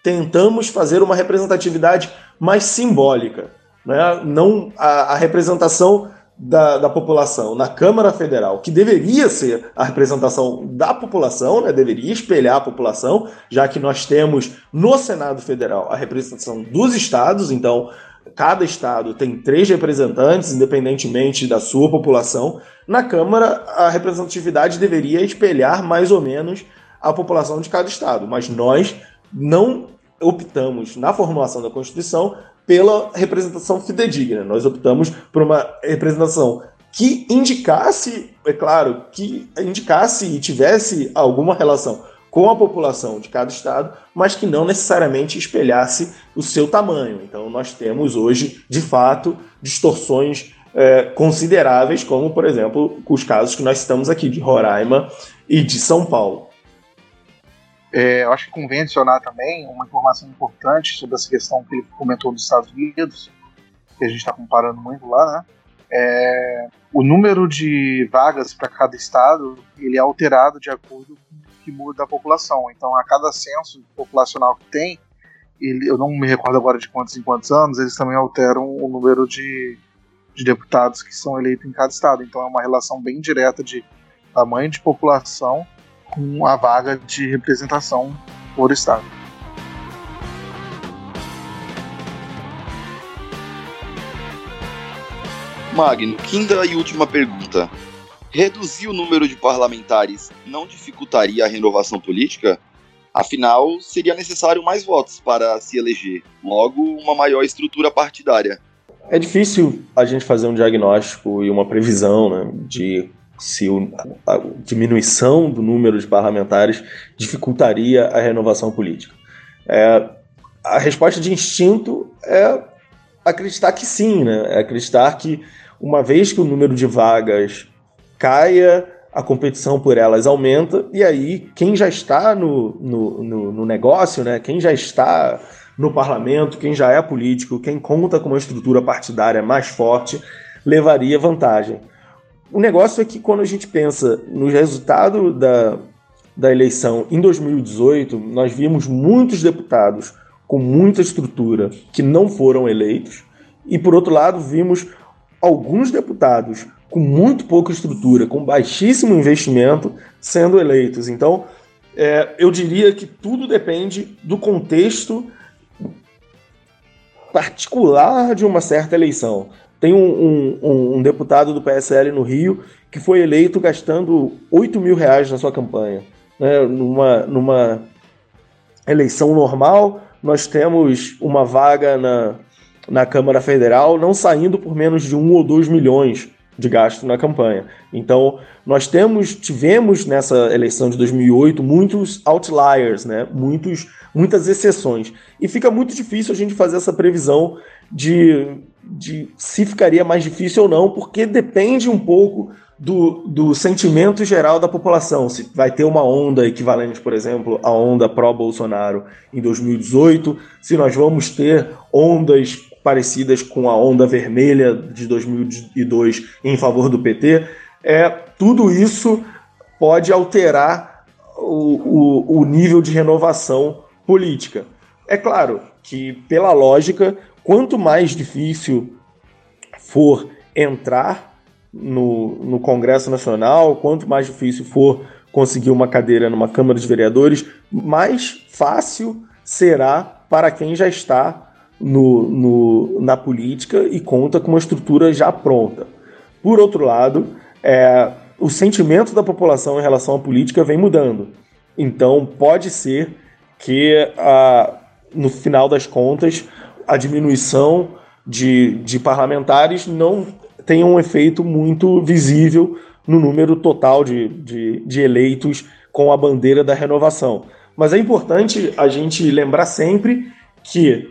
tentamos fazer uma representatividade mais simbólica. Né? Não a, a representação da, da, população na Câmara Federal, que deveria ser a representação da população, né, deveria espelhar a população, já que nós temos no Senado Federal a representação dos estados, então cada estado tem três representantes, independentemente da sua população. Na Câmara, a representatividade deveria espelhar mais ou menos a população de cada estado, mas nós não optamos na formulação da Constituição pela representação fidedigna. Nós optamos por uma representação que indicasse, é claro, que indicasse e tivesse alguma relação com a população de cada estado, mas que não necessariamente espelhasse o seu tamanho. Então, nós temos hoje, de fato, distorções é, consideráveis, como, por exemplo, os casos que nós citamos aqui de Roraima e de São Paulo. É, eu acho que convém adicionar também uma informação importante sobre essa questão que ele comentou dos Estados Unidos, que a gente está comparando muito lá, né? É, o número de vagas para cada estado ele é alterado de acordo com o que muda a população. Então, a cada censo populacional que tem, ele, eu não me recordo agora de quantos em quantos anos, eles também alteram o número de, de deputados que são eleitos em cada estado. Então, é uma relação bem direta de tamanho de população com a vaga de representação por Estado. Magno, quinta e última pergunta. Reduzir o número de parlamentares não dificultaria a renovação política? Afinal, seria necessário mais votos para se eleger, logo, uma maior estrutura partidária. É difícil a gente fazer um diagnóstico e uma previsão né, de se a diminuição do número de parlamentares dificultaria a renovação política. É, a resposta de instinto é acreditar que sim, né? É acreditar que uma vez que o número de vagas caia, a competição por elas aumenta, e aí quem já está no, no, no, no negócio, né? quem já está no parlamento, quem já é político, quem conta com uma estrutura partidária mais forte, levaria vantagem. O negócio é que quando a gente pensa no resultado da, da eleição em 2018, nós vimos muitos deputados com muita estrutura que não foram eleitos, e por outro lado, vimos alguns deputados com muito pouca estrutura, com baixíssimo investimento, sendo eleitos. Então, é, eu diria que tudo depende do contexto particular de uma certa eleição. Tem um, um, um, deputado do PSL no Rio que foi eleito gastando 8 mil reais na sua campanha. Né? Numa, numa eleição normal, nós temos uma vaga na, na Câmara Federal não saindo por menos de 1 ou 2 milhões de gasto na campanha. Então, nós temos, tivemos nessa eleição de 2008 muitos outliers, né? Muitos, muitas exceções. E fica muito difícil a gente fazer essa previsão de de se ficaria mais difícil ou não, porque depende um pouco do, do sentimento geral da população. Se vai ter uma onda equivalente, por exemplo, à onda pró-Bolsonaro em 2018, se nós vamos ter ondas parecidas com a onda vermelha de 2002 em favor do PT, é, tudo isso pode alterar o, o, o nível de renovação política. É claro que, pela lógica, quanto mais difícil for entrar no, no Congresso Nacional, quanto mais difícil for conseguir uma cadeira numa Câmara de Vereadores, mais fácil será para quem já está no, no, na política e conta com uma estrutura já pronta. Por outro lado, é, o sentimento da população em relação à política vem mudando. Então, pode ser que, a, no final das contas, a diminuição de, de parlamentares não tenha um efeito muito visível no número total de, de, de eleitos com a bandeira da renovação. Mas é importante a gente lembrar sempre que,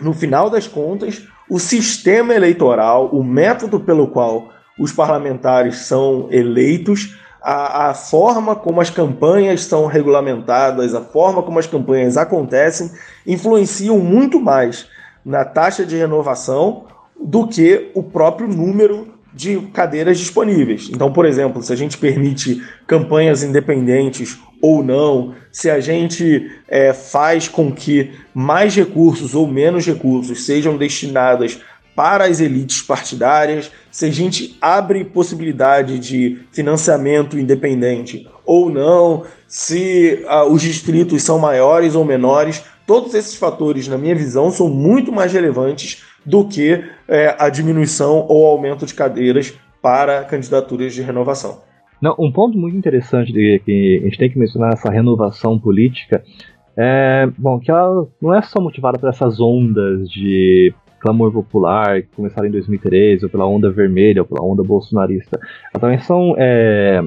no final das contas, o sistema eleitoral, o método pelo qual os parlamentares são eleitos, a, a, forma como as campanhas são regulamentadas, a forma como as campanhas acontecem, influenciam muito mais na taxa de renovação do que o próprio número de cadeiras disponíveis. Então, por exemplo, se a gente permite campanhas independentes ou não, se a gente é, faz com que mais recursos ou menos recursos sejam destinados para as elites partidárias, se a gente abre possibilidade de financiamento independente ou não, se uh, os distritos são maiores ou menores, todos esses fatores, na minha visão, são muito mais relevantes do que é, a diminuição ou aumento de cadeiras para candidaturas de renovação. Não, um ponto muito interessante de, que a gente tem que mencionar nessa renovação política é bom, que ela não é só motivada por essas ondas de clamor popular que começaram em 2013, ou pela onda vermelha, ou pela onda bolsonarista. Elas também são é,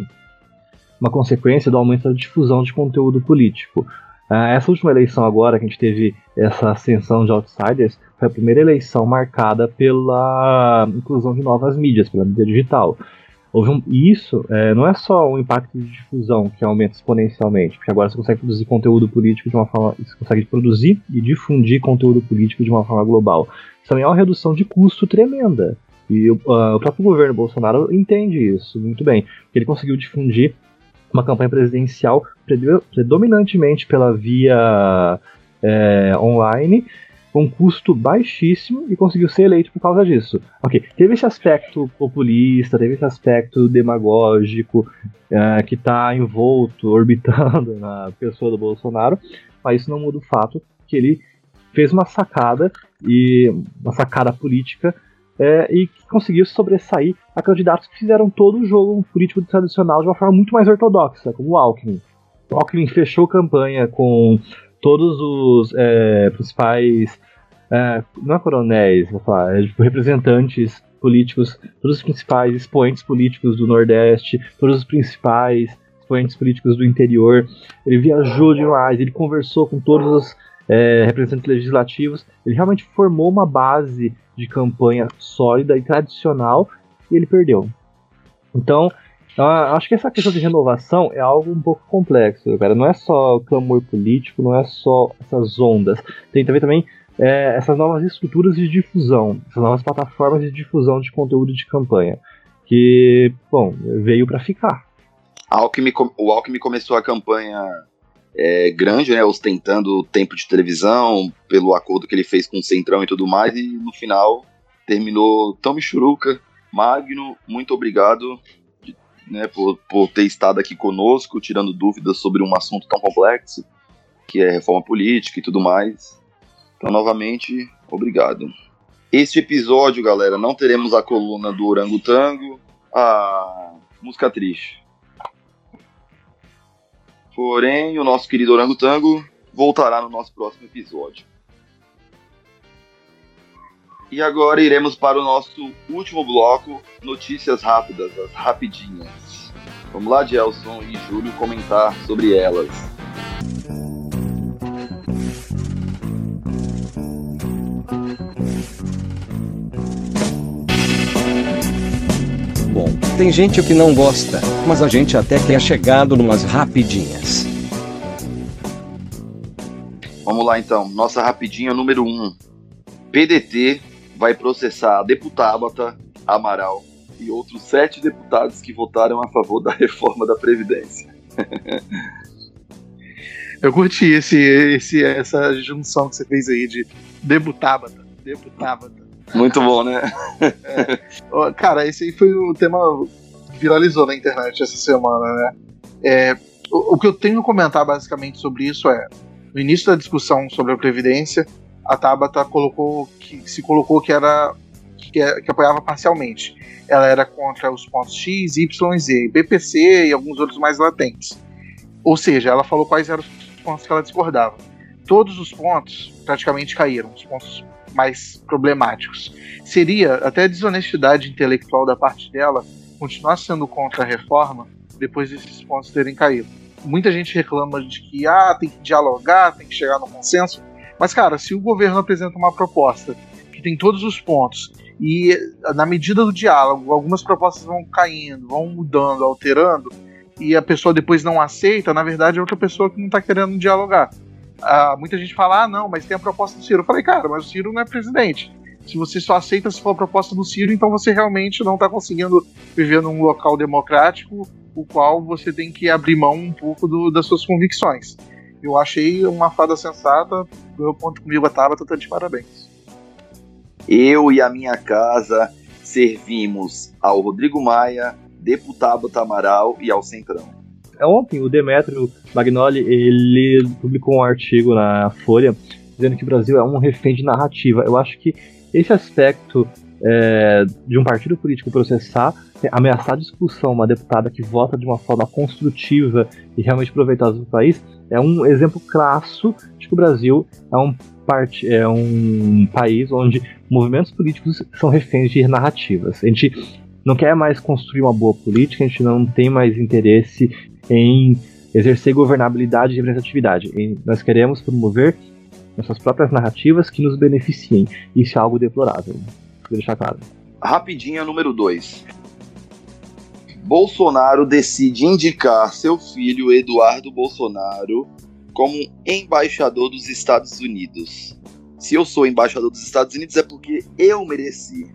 uma consequência do aumento da difusão de conteúdo político. Ah, essa última eleição agora, que a gente teve essa ascensão de outsiders, foi a primeira eleição marcada pela inclusão de novas mídias, pela mídia digital. Houve um, e isso é, não é só um impacto de difusão que aumenta exponencialmente, porque agora você consegue produzir conteúdo político de uma forma. Você consegue produzir e difundir conteúdo político de uma forma global. Isso também é uma redução de custo tremenda. E uh, o próprio governo Bolsonaro entende isso muito bem. Ele conseguiu difundir uma campanha presidencial predominantemente pela via é, online, com um custo baixíssimo e conseguiu ser eleito por causa disso. Ok, teve esse aspecto populista, teve esse aspecto demagógico é, que está envolto, orbitando na pessoa do Bolsonaro, mas isso não muda o fato que ele fez uma sacada e uma sacada política é, e conseguiu sobressair a candidatos que fizeram todo o jogo político tradicional de uma forma muito mais ortodoxa, como o Alckmin. O Alckmin fechou campanha com todos os é, principais, é, não é coronéis, vou falar, é, tipo, representantes políticos, todos os principais expoentes políticos do Nordeste, todos os principais expoentes políticos do interior. Ele viajou demais, ele conversou com todos os é, representantes legislativos. Ele realmente formou uma base de campanha sólida e tradicional e ele perdeu. Então, acho que essa questão de renovação é algo um pouco complexo, cara. Não é só o clamor político, não é só essas ondas. Tem também, também é, essas novas estruturas de difusão, essas novas plataformas de difusão de conteúdo de campanha, que, bom, veio para ficar. Alckmin, o Alckmin começou a campanha é, grande, né, ostentando tempo de televisão, pelo acordo que ele fez com o Centrão e tudo mais, e no final terminou tão michuruca. Magno, muito obrigado né, por, por ter estado aqui conosco, tirando dúvidas sobre um assunto tão complexo, que é reforma política e tudo mais. Então, novamente, obrigado. Este episódio, galera, não teremos a coluna do Orangotango, a música triste. Porém, o nosso querido Orangotango voltará no nosso próximo episódio. E agora iremos para o nosso último bloco, notícias rápidas, as rapidinhas. Vamos lá, Gelson e Júlio, comentar sobre elas. Tem gente que não gosta, mas a gente até que é chegado numas rapidinhas. Vamos lá então, nossa rapidinha número 1. Um. PDT vai processar a deputada Amaral e outros sete deputados que votaram a favor da reforma da Previdência. Eu curti esse, esse, essa junção que você fez aí de deputada, deputada. Muito bom, né? é. Cara, esse aí foi o tema que viralizou na internet essa semana, né? É, o, o, que eu tenho a comentar basicamente sobre isso é: no início da discussão sobre a Previdência, a Tabata colocou que se colocou que era que, é, que, apoiava parcialmente. Ela era contra os pontos X, Y Z, BPC e alguns outros mais latentes. Ou seja, ela falou quais eram os pontos que ela discordava. Todos os pontos praticamente caíram, os pontos mais problemáticos. Seria até desonestidade intelectual da parte dela continuar sendo contra a reforma depois desses pontos terem caído. muita gente reclama de que ah, tem que dialogar, tem que chegar no consenso. Mas, cara, se o governo apresenta uma proposta que tem todos os pontos e na medida do diálogo algumas propostas vão caindo, vão mudando, alterando e a pessoa depois não aceita, na verdade é outra pessoa que não está querendo dialogar. Ah, muita gente fala, ah, não, mas tem a proposta do Ciro. Eu falei, cara, mas o Ciro não é presidente. Se você só aceita se for a proposta do Ciro, então você realmente não está conseguindo viver num local democrático, o qual você tem que abrir mão um pouco do, das suas convicções. Eu achei uma fada sensata, meu ponto comigo a Tabata, tá de parabéns. Eu e a minha casa servimos ao Rodrigo Maia, deputado Tamaral e ao Centrão. É, ontem o Demetrio Magnoli ele publicou um artigo na Folha dizendo que o Brasil é um refém de narrativa. Eu acho que esse aspecto é, de um partido político processar, ameaçar de expulsão uma deputada que vota de uma forma construtiva e realmente proveitosa do país, é um exemplo clássico de que o Brasil é um, part... é um país onde movimentos políticos são reféns de narrativas. A gente não quer mais construir uma boa política, a gente não tem mais interesse em exercer governabilidade e representatividade. Nós queremos promover nossas próprias narrativas que nos beneficiem. Isso é algo deplorável. Vou deixar claro. Rapidinha, número 2. Bolsonaro decide indicar seu filho Eduardo Bolsonaro como embaixador dos Estados Unidos. Se eu sou embaixador dos Estados Unidos é porque eu mereci.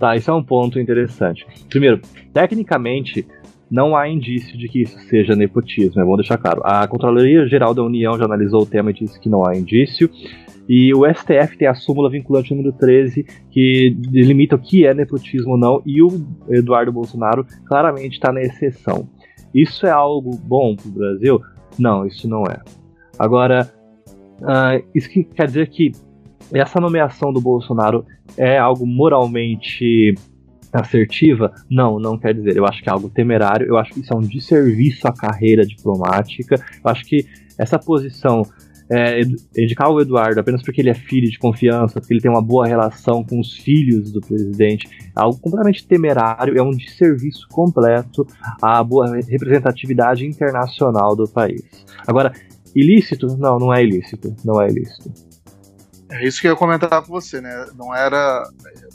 Tá, isso é um ponto interessante. Primeiro, tecnicamente, não há indício de que isso seja nepotismo, é bom deixar claro. A Controladoria Geral da União já analisou o tema e disse que não há indício. E o STF tem a súmula vinculante número 13, que delimita o que é nepotismo ou não, e o Eduardo Bolsonaro claramente está na exceção. Isso é algo bom para o Brasil? Não, isso não é. Agora, uh, isso quer dizer que essa nomeação do Bolsonaro é algo moralmente assertiva? Não, não quer dizer. Eu acho que é algo temerário, eu acho que isso é um desserviço à carreira diplomática. Eu acho que essa posição é, indicar o Eduardo apenas porque ele é filho de confiança, porque ele tem uma boa relação com os filhos do presidente, algo completamente temerário, é um desserviço completo à boa representatividade internacional do país. Agora, ilícito? Não, não é ilícito. Não é ilícito. É isso que eu ia comentar com você, né? Não era.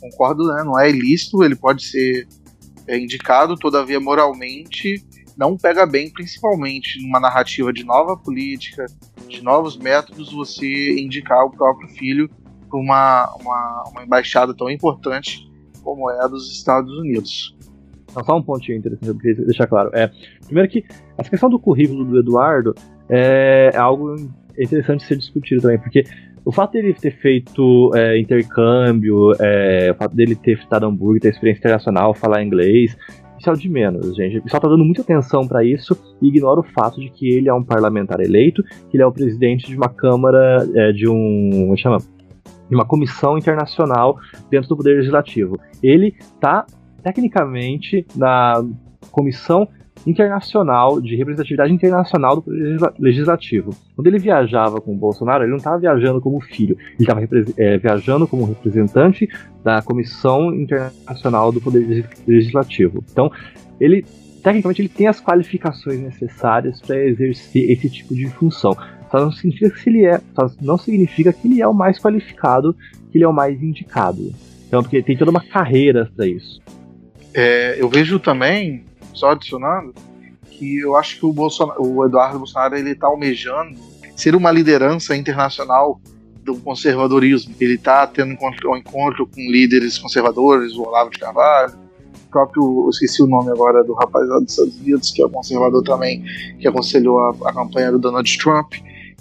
Concordo, né? Não é ilícito, ele pode ser é, indicado, todavia, moralmente, não pega bem, principalmente numa narrativa de nova política, de novos métodos, você indicar o próprio filho para uma, uma, uma embaixada tão importante como é a dos Estados Unidos. Só um pontinho interessante eu queria deixar claro. É, primeiro que essa questão do currículo do Eduardo é, algo interessante ser discutido também, porque o fato dele ter feito é, intercâmbio, é, o fato dele ter estado Hamburgo, ter experiência internacional, falar inglês, isso é o de menos, gente. O pessoal tá dando muita atenção para isso e ignora o fato de que ele é um parlamentar eleito, que ele é o presidente de uma Câmara, é, de um. Como é chama? De uma comissão internacional dentro do Poder Legislativo. Ele tá, tecnicamente, na comissão internacional, de representatividade internacional do legislativo. Quando ele viajava com o Bolsonaro, ele não estava viajando como filho, ele estava é, viajando como representante da Comissão Internacional do Poder Legislativo. Então, ele tecnicamente ele tem as qualificações necessárias para exercer esse tipo de função. Só não significa que ele é, não significa que ele é o mais qualificado, que ele é o mais indicado. Então, porque tem toda uma carreira para isso. É, eu vejo também só adicionando, que eu acho que o, Bolsonaro, o Eduardo Bolsonaro ele está almejando ser uma liderança internacional do conservadorismo. Ele está tendo um encontro com líderes conservadores, o Olavo de Carvalho, o próprio, eu esqueci o nome agora do rapaz lá dos Estados Unidos, que é conservador também, que aconselhou a, a campanha do Donald Trump.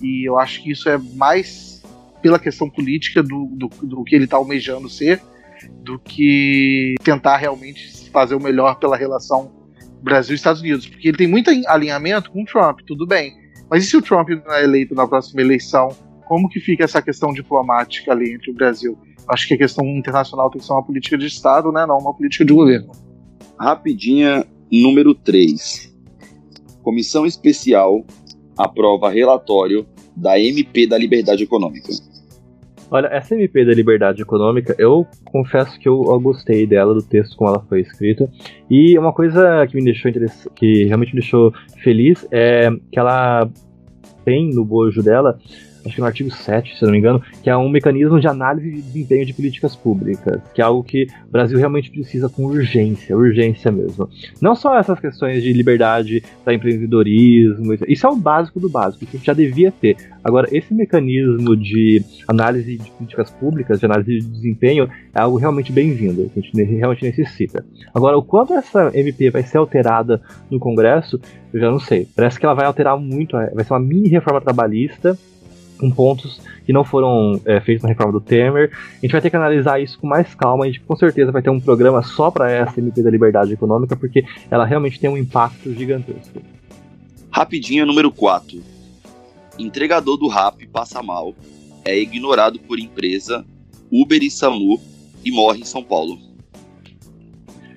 E eu acho que isso é mais pela questão política do, do, do que ele está almejando ser, do que tentar realmente fazer o melhor pela relação Brasil e Estados Unidos, porque ele tem muito alinhamento com o Trump, tudo bem. Mas e se o Trump não é eleito na próxima eleição? Como que fica essa questão diplomática ali entre o Brasil? Acho que a questão internacional tem que ser uma política de Estado, né? Não uma política de governo. Rapidinha, número 3. Comissão Especial aprova relatório da MP da Liberdade Econômica. Olha, essa MP da liberdade econômica, eu confesso que eu, gostei dela, do texto como ela foi escrita. E uma coisa que me deixou que realmente me deixou feliz é que ela tem no bojo dela acho que no artigo 7, se não me engano, que é um mecanismo de análise de desempenho de políticas públicas, que é algo que o Brasil realmente precisa com urgência, urgência mesmo. Não só essas questões de liberdade para empreendedorismo, isso é o básico do básico, que a gente já devia ter. Agora, esse mecanismo de análise de políticas públicas, de análise de desempenho, é algo realmente bem-vindo, que a gente realmente necessita. Agora, o quanto essa MP vai ser alterada no Congresso, eu já não sei. Parece que ela vai alterar muito, vai ser uma mini reforma trabalhista, com pontos que não foram é, feitos na reforma do Temer. A gente vai ter que analisar isso com mais calma. A gente com certeza vai ter um programa só para essa MP da liberdade econômica, porque ela realmente tem um impacto gigantesco. Rapidinho, número 4. Entregador do RAP passa mal, é ignorado por empresa, Uber e SAMU e morre em São Paulo.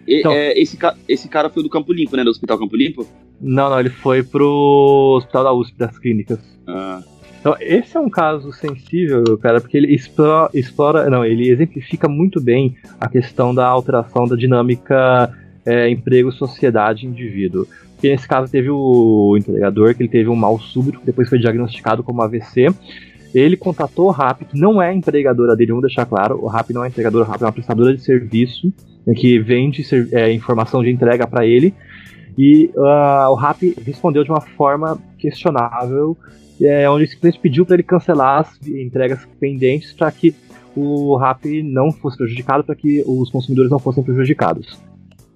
E, então, é, esse, esse cara foi do Campo Limpo, né? Do Hospital Campo Limpo? Não, não, ele foi pro Hospital da USP, das clínicas. Ah. Então, esse é um caso sensível, cara, porque ele explora, explora não, ele exemplifica muito bem a questão da alteração da dinâmica é, emprego-sociedade-indivíduo. Porque nesse caso teve o entregador, que ele teve um mal súbito, que depois foi diagnosticado como AVC. Ele contatou o RAP, que não é empregadora dele, vamos deixar claro, o RAP não é empregadora, o RAP é uma prestadora de serviço, né, que vende é, informação de entrega para ele, e uh, o RAP respondeu de uma forma questionável é, onde simplesmente pediu para ele cancelar as entregas pendentes para que o RAP não fosse prejudicado, para que os consumidores não fossem prejudicados.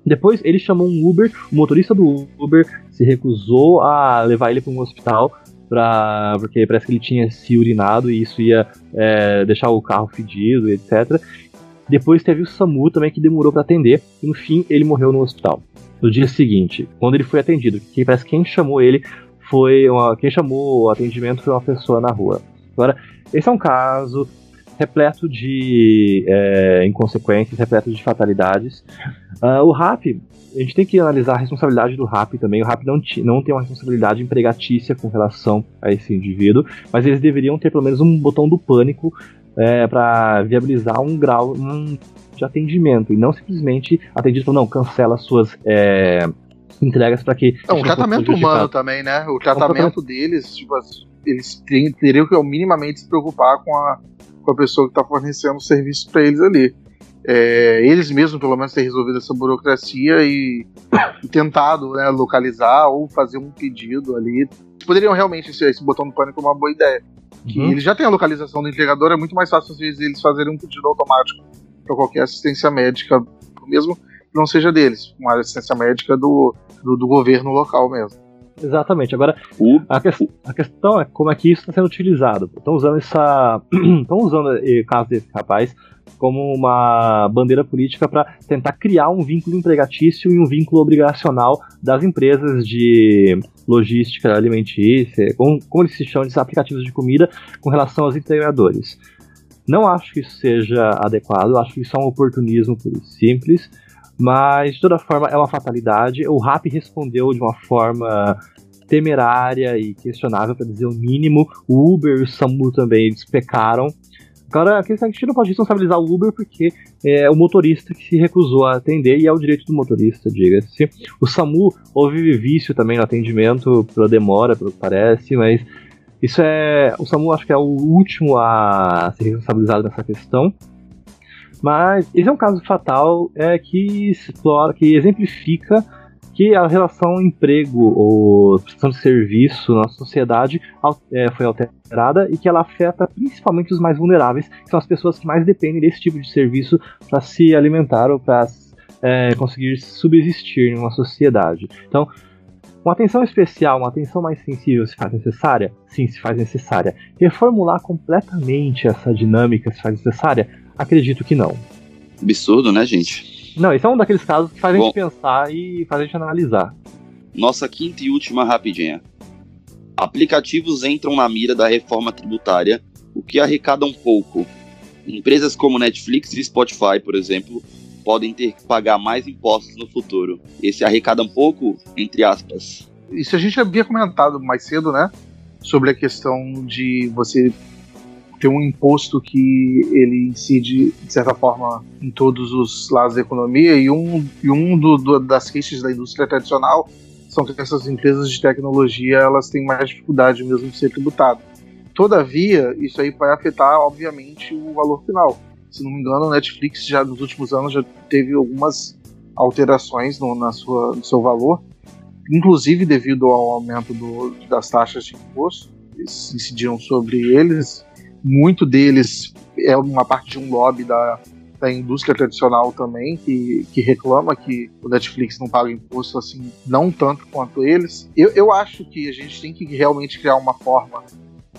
Depois ele chamou um Uber, o motorista do Uber se recusou a levar ele para um hospital, pra, porque parece que ele tinha se urinado e isso ia é, deixar o carro fedido, etc. Depois teve o SAMU também que demorou para atender e no fim ele morreu no hospital. No dia seguinte, quando ele foi atendido, que parece que quem chamou ele foi uma, quem chamou o atendimento foi uma pessoa na rua. Agora, esse é um caso repleto de é, inconsequências, repleto de fatalidades. Uh, o RAP, a gente tem que analisar a responsabilidade do RAP também. O RAP não, não tem uma responsabilidade empregatícia com relação a esse indivíduo, mas eles deveriam ter pelo menos um botão do pânico é, para viabilizar um grau um, de atendimento e não simplesmente atendido não cancela suas é, entregas para que. É um tratamento humano também, né? O tratamento deles, tipo, eles teriam que minimamente se preocupar com a, com a pessoa que está fornecendo o serviço para eles ali. É, eles mesmos, pelo menos, têm resolvido essa burocracia e, e tentado né, localizar ou fazer um pedido ali. Poderiam realmente, esse, esse botão do pânico é uma boa ideia. Que uhum. eles já têm a localização do entregador, é muito mais fácil às vezes eles fazerem um pedido automático para qualquer assistência médica, mesmo não seja deles, uma assistência médica do, do, do governo local mesmo. Exatamente. Agora, a, que, a, questão é como é que isso está sendo utilizado. Estão usando essa. Estão usando o caso desse rapaz como uma bandeira política para tentar criar um vínculo empregatício e um vínculo obrigacional das empresas de logística alimentícia, como, como eles se chamam, de aplicativos de comida, com relação aos integradores. Não acho que isso seja adequado, acho que isso é um oportunismo simples. Mas, de toda forma, é uma fatalidade. O Rap respondeu de uma forma temerária e questionável, para dizer o mínimo. O Uber e o Samu também despecaram. Agora, a questão é que a gente não pode responsabilizar o Uber porque é o motorista que se recusou a atender e é o direito do motorista, diga-se. O SAMU houve vício também no atendimento pela demora, pelo que parece, mas isso é. O SAMU acho que é o último a ser responsabilizado nessa questão. Mas esse é um caso fatal é, que explora, que exemplifica que a relação emprego ou prestação de serviço na sociedade é, foi alterada e que ela afeta principalmente os mais vulneráveis, que são as pessoas que mais dependem desse tipo de serviço para se alimentar ou para é, conseguir subsistir em uma sociedade. Então, uma atenção especial, uma atenção mais sensível se faz necessária? Sim, se faz necessária. Reformular completamente essa dinâmica se faz necessária? Acredito que não. Absurdo, né, gente? Não, esse é um daqueles casos que faz Bom, a gente pensar e faz a gente analisar. Nossa quinta e última rapidinha. Aplicativos entram na mira da reforma tributária, o que arrecada um pouco. Empresas como Netflix e Spotify, por exemplo, podem ter que pagar mais impostos no futuro. Esse arrecada um pouco, entre aspas. Isso a gente havia comentado mais cedo, né? Sobre a questão de você ter um imposto que ele incide, de certa forma, em todos os lados da economia, e um, e um do, do, das queixas da indústria tradicional são que essas empresas de tecnologia elas têm mais dificuldade mesmo de ser tributadas. Todavia, isso aí vai afetar, obviamente, o valor final. Se não me engano, a Netflix já nos últimos anos já teve algumas alterações no, na sua, no seu valor, inclusive devido ao aumento do, das taxas de imposto, eles incidiram sobre eles. Muito deles é uma parte de um lobby da, da indústria tradicional também, que, que reclama que o Netflix não paga imposto assim, não tanto quanto eles. Eu, eu acho que a gente tem que realmente criar uma forma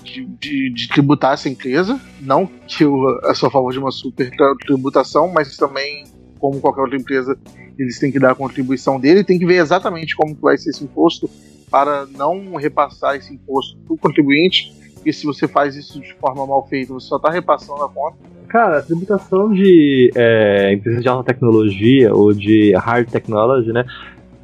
de, de, de, tributar essa empresa. Não que eu, eu sou a favor de uma super tributação, mas também, como qualquer outra empresa, eles têm que dar a contribuição dele, tem que ver exatamente como vai ser esse imposto para não repassar esse imposto para o contribuinte, porque se você faz isso de forma mal feita, você só está repassando a conta. Cara, a tributação de é, empresas de alta tecnologia ou de hard technology, né,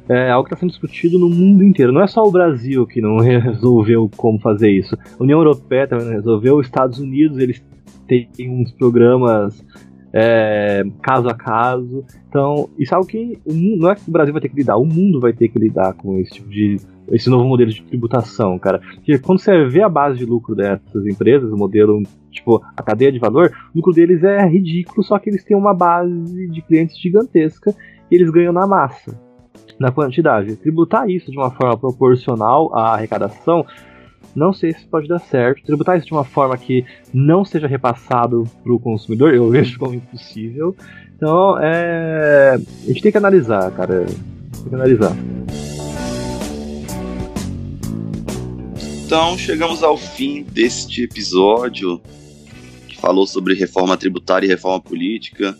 é algo que está sendo discutido no mundo inteiro. Não é só o Brasil que não resolveu como fazer isso. A União Europeia também não resolveu. Os Estados Unidos, eles têm uns programas é, caso a caso. Então, isso é algo que o mundo, não é que o Brasil vai ter que lidar, o mundo vai ter que lidar com esse tipo de. esse novo modelo de tributação, cara. Porque quando você vê a base de lucro dessas empresas, o modelo, tipo, a cadeia de valor, o lucro deles é ridículo, só que eles têm uma base de clientes gigantesca e eles ganham na massa, na quantidade. Tributar isso de uma forma proporcional à arrecadação não sei se pode dar certo. Tributar isso de uma forma que não seja repassado para o consumidor, eu vejo como impossível. Então, é... a gente tem que analisar, cara. Tem que analisar. Então, chegamos ao fim deste episódio que falou sobre reforma tributária e reforma política.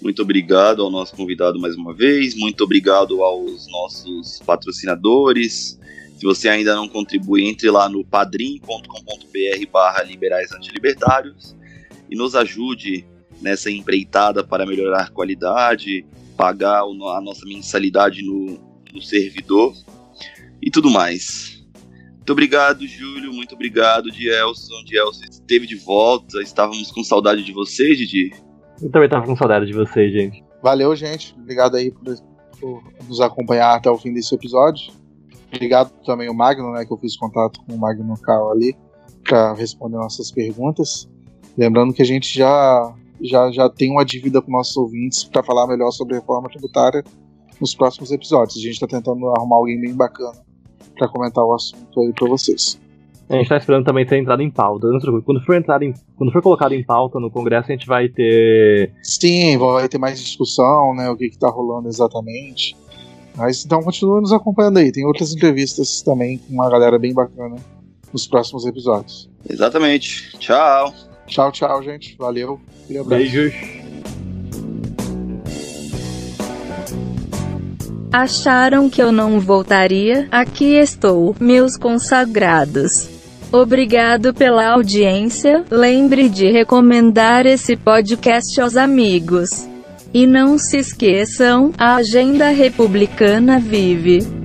Muito obrigado ao nosso convidado mais uma vez. Muito obrigado aos nossos patrocinadores se você ainda não contribui, entre lá no padrim.com.br barra liberais antilibertários e nos ajude nessa empreitada para melhorar a qualidade, pagar a nossa mensalidade no, no servidor e tudo mais. Muito obrigado, Júlio. Muito obrigado, Dielson. Dielson esteve de volta. Estávamos com saudade de você, Didi. Eu também estava com saudade de você, gente. Valeu, gente. Obrigado aí por, por nos acompanhar até o fim desse episódio. Obrigado também o Magno, né, que eu fiz contato com o Magno Cal ali para responder nossas perguntas. Lembrando que a gente já já, já tem uma dívida com nossos ouvintes para falar melhor sobre reforma tributária nos próximos episódios. A gente está tentando arrumar alguém bem bacana para comentar o assunto aí para vocês. A gente está esperando também ter entrado em pauta. Quando for, entrado em, quando for colocado em pauta no Congresso, a gente vai ter. Sim, vai ter mais discussão, né? O que está rolando exatamente. Mas então continua nos acompanhando aí. Tem outras entrevistas também com uma galera bem bacana nos próximos episódios. Exatamente. Tchau. Tchau, tchau, gente. Valeu. Beijos. Acharam que eu não voltaria? Aqui estou, meus consagrados. Obrigado pela audiência. Lembre de recomendar esse podcast aos amigos. E não se esqueçam, a agenda republicana vive.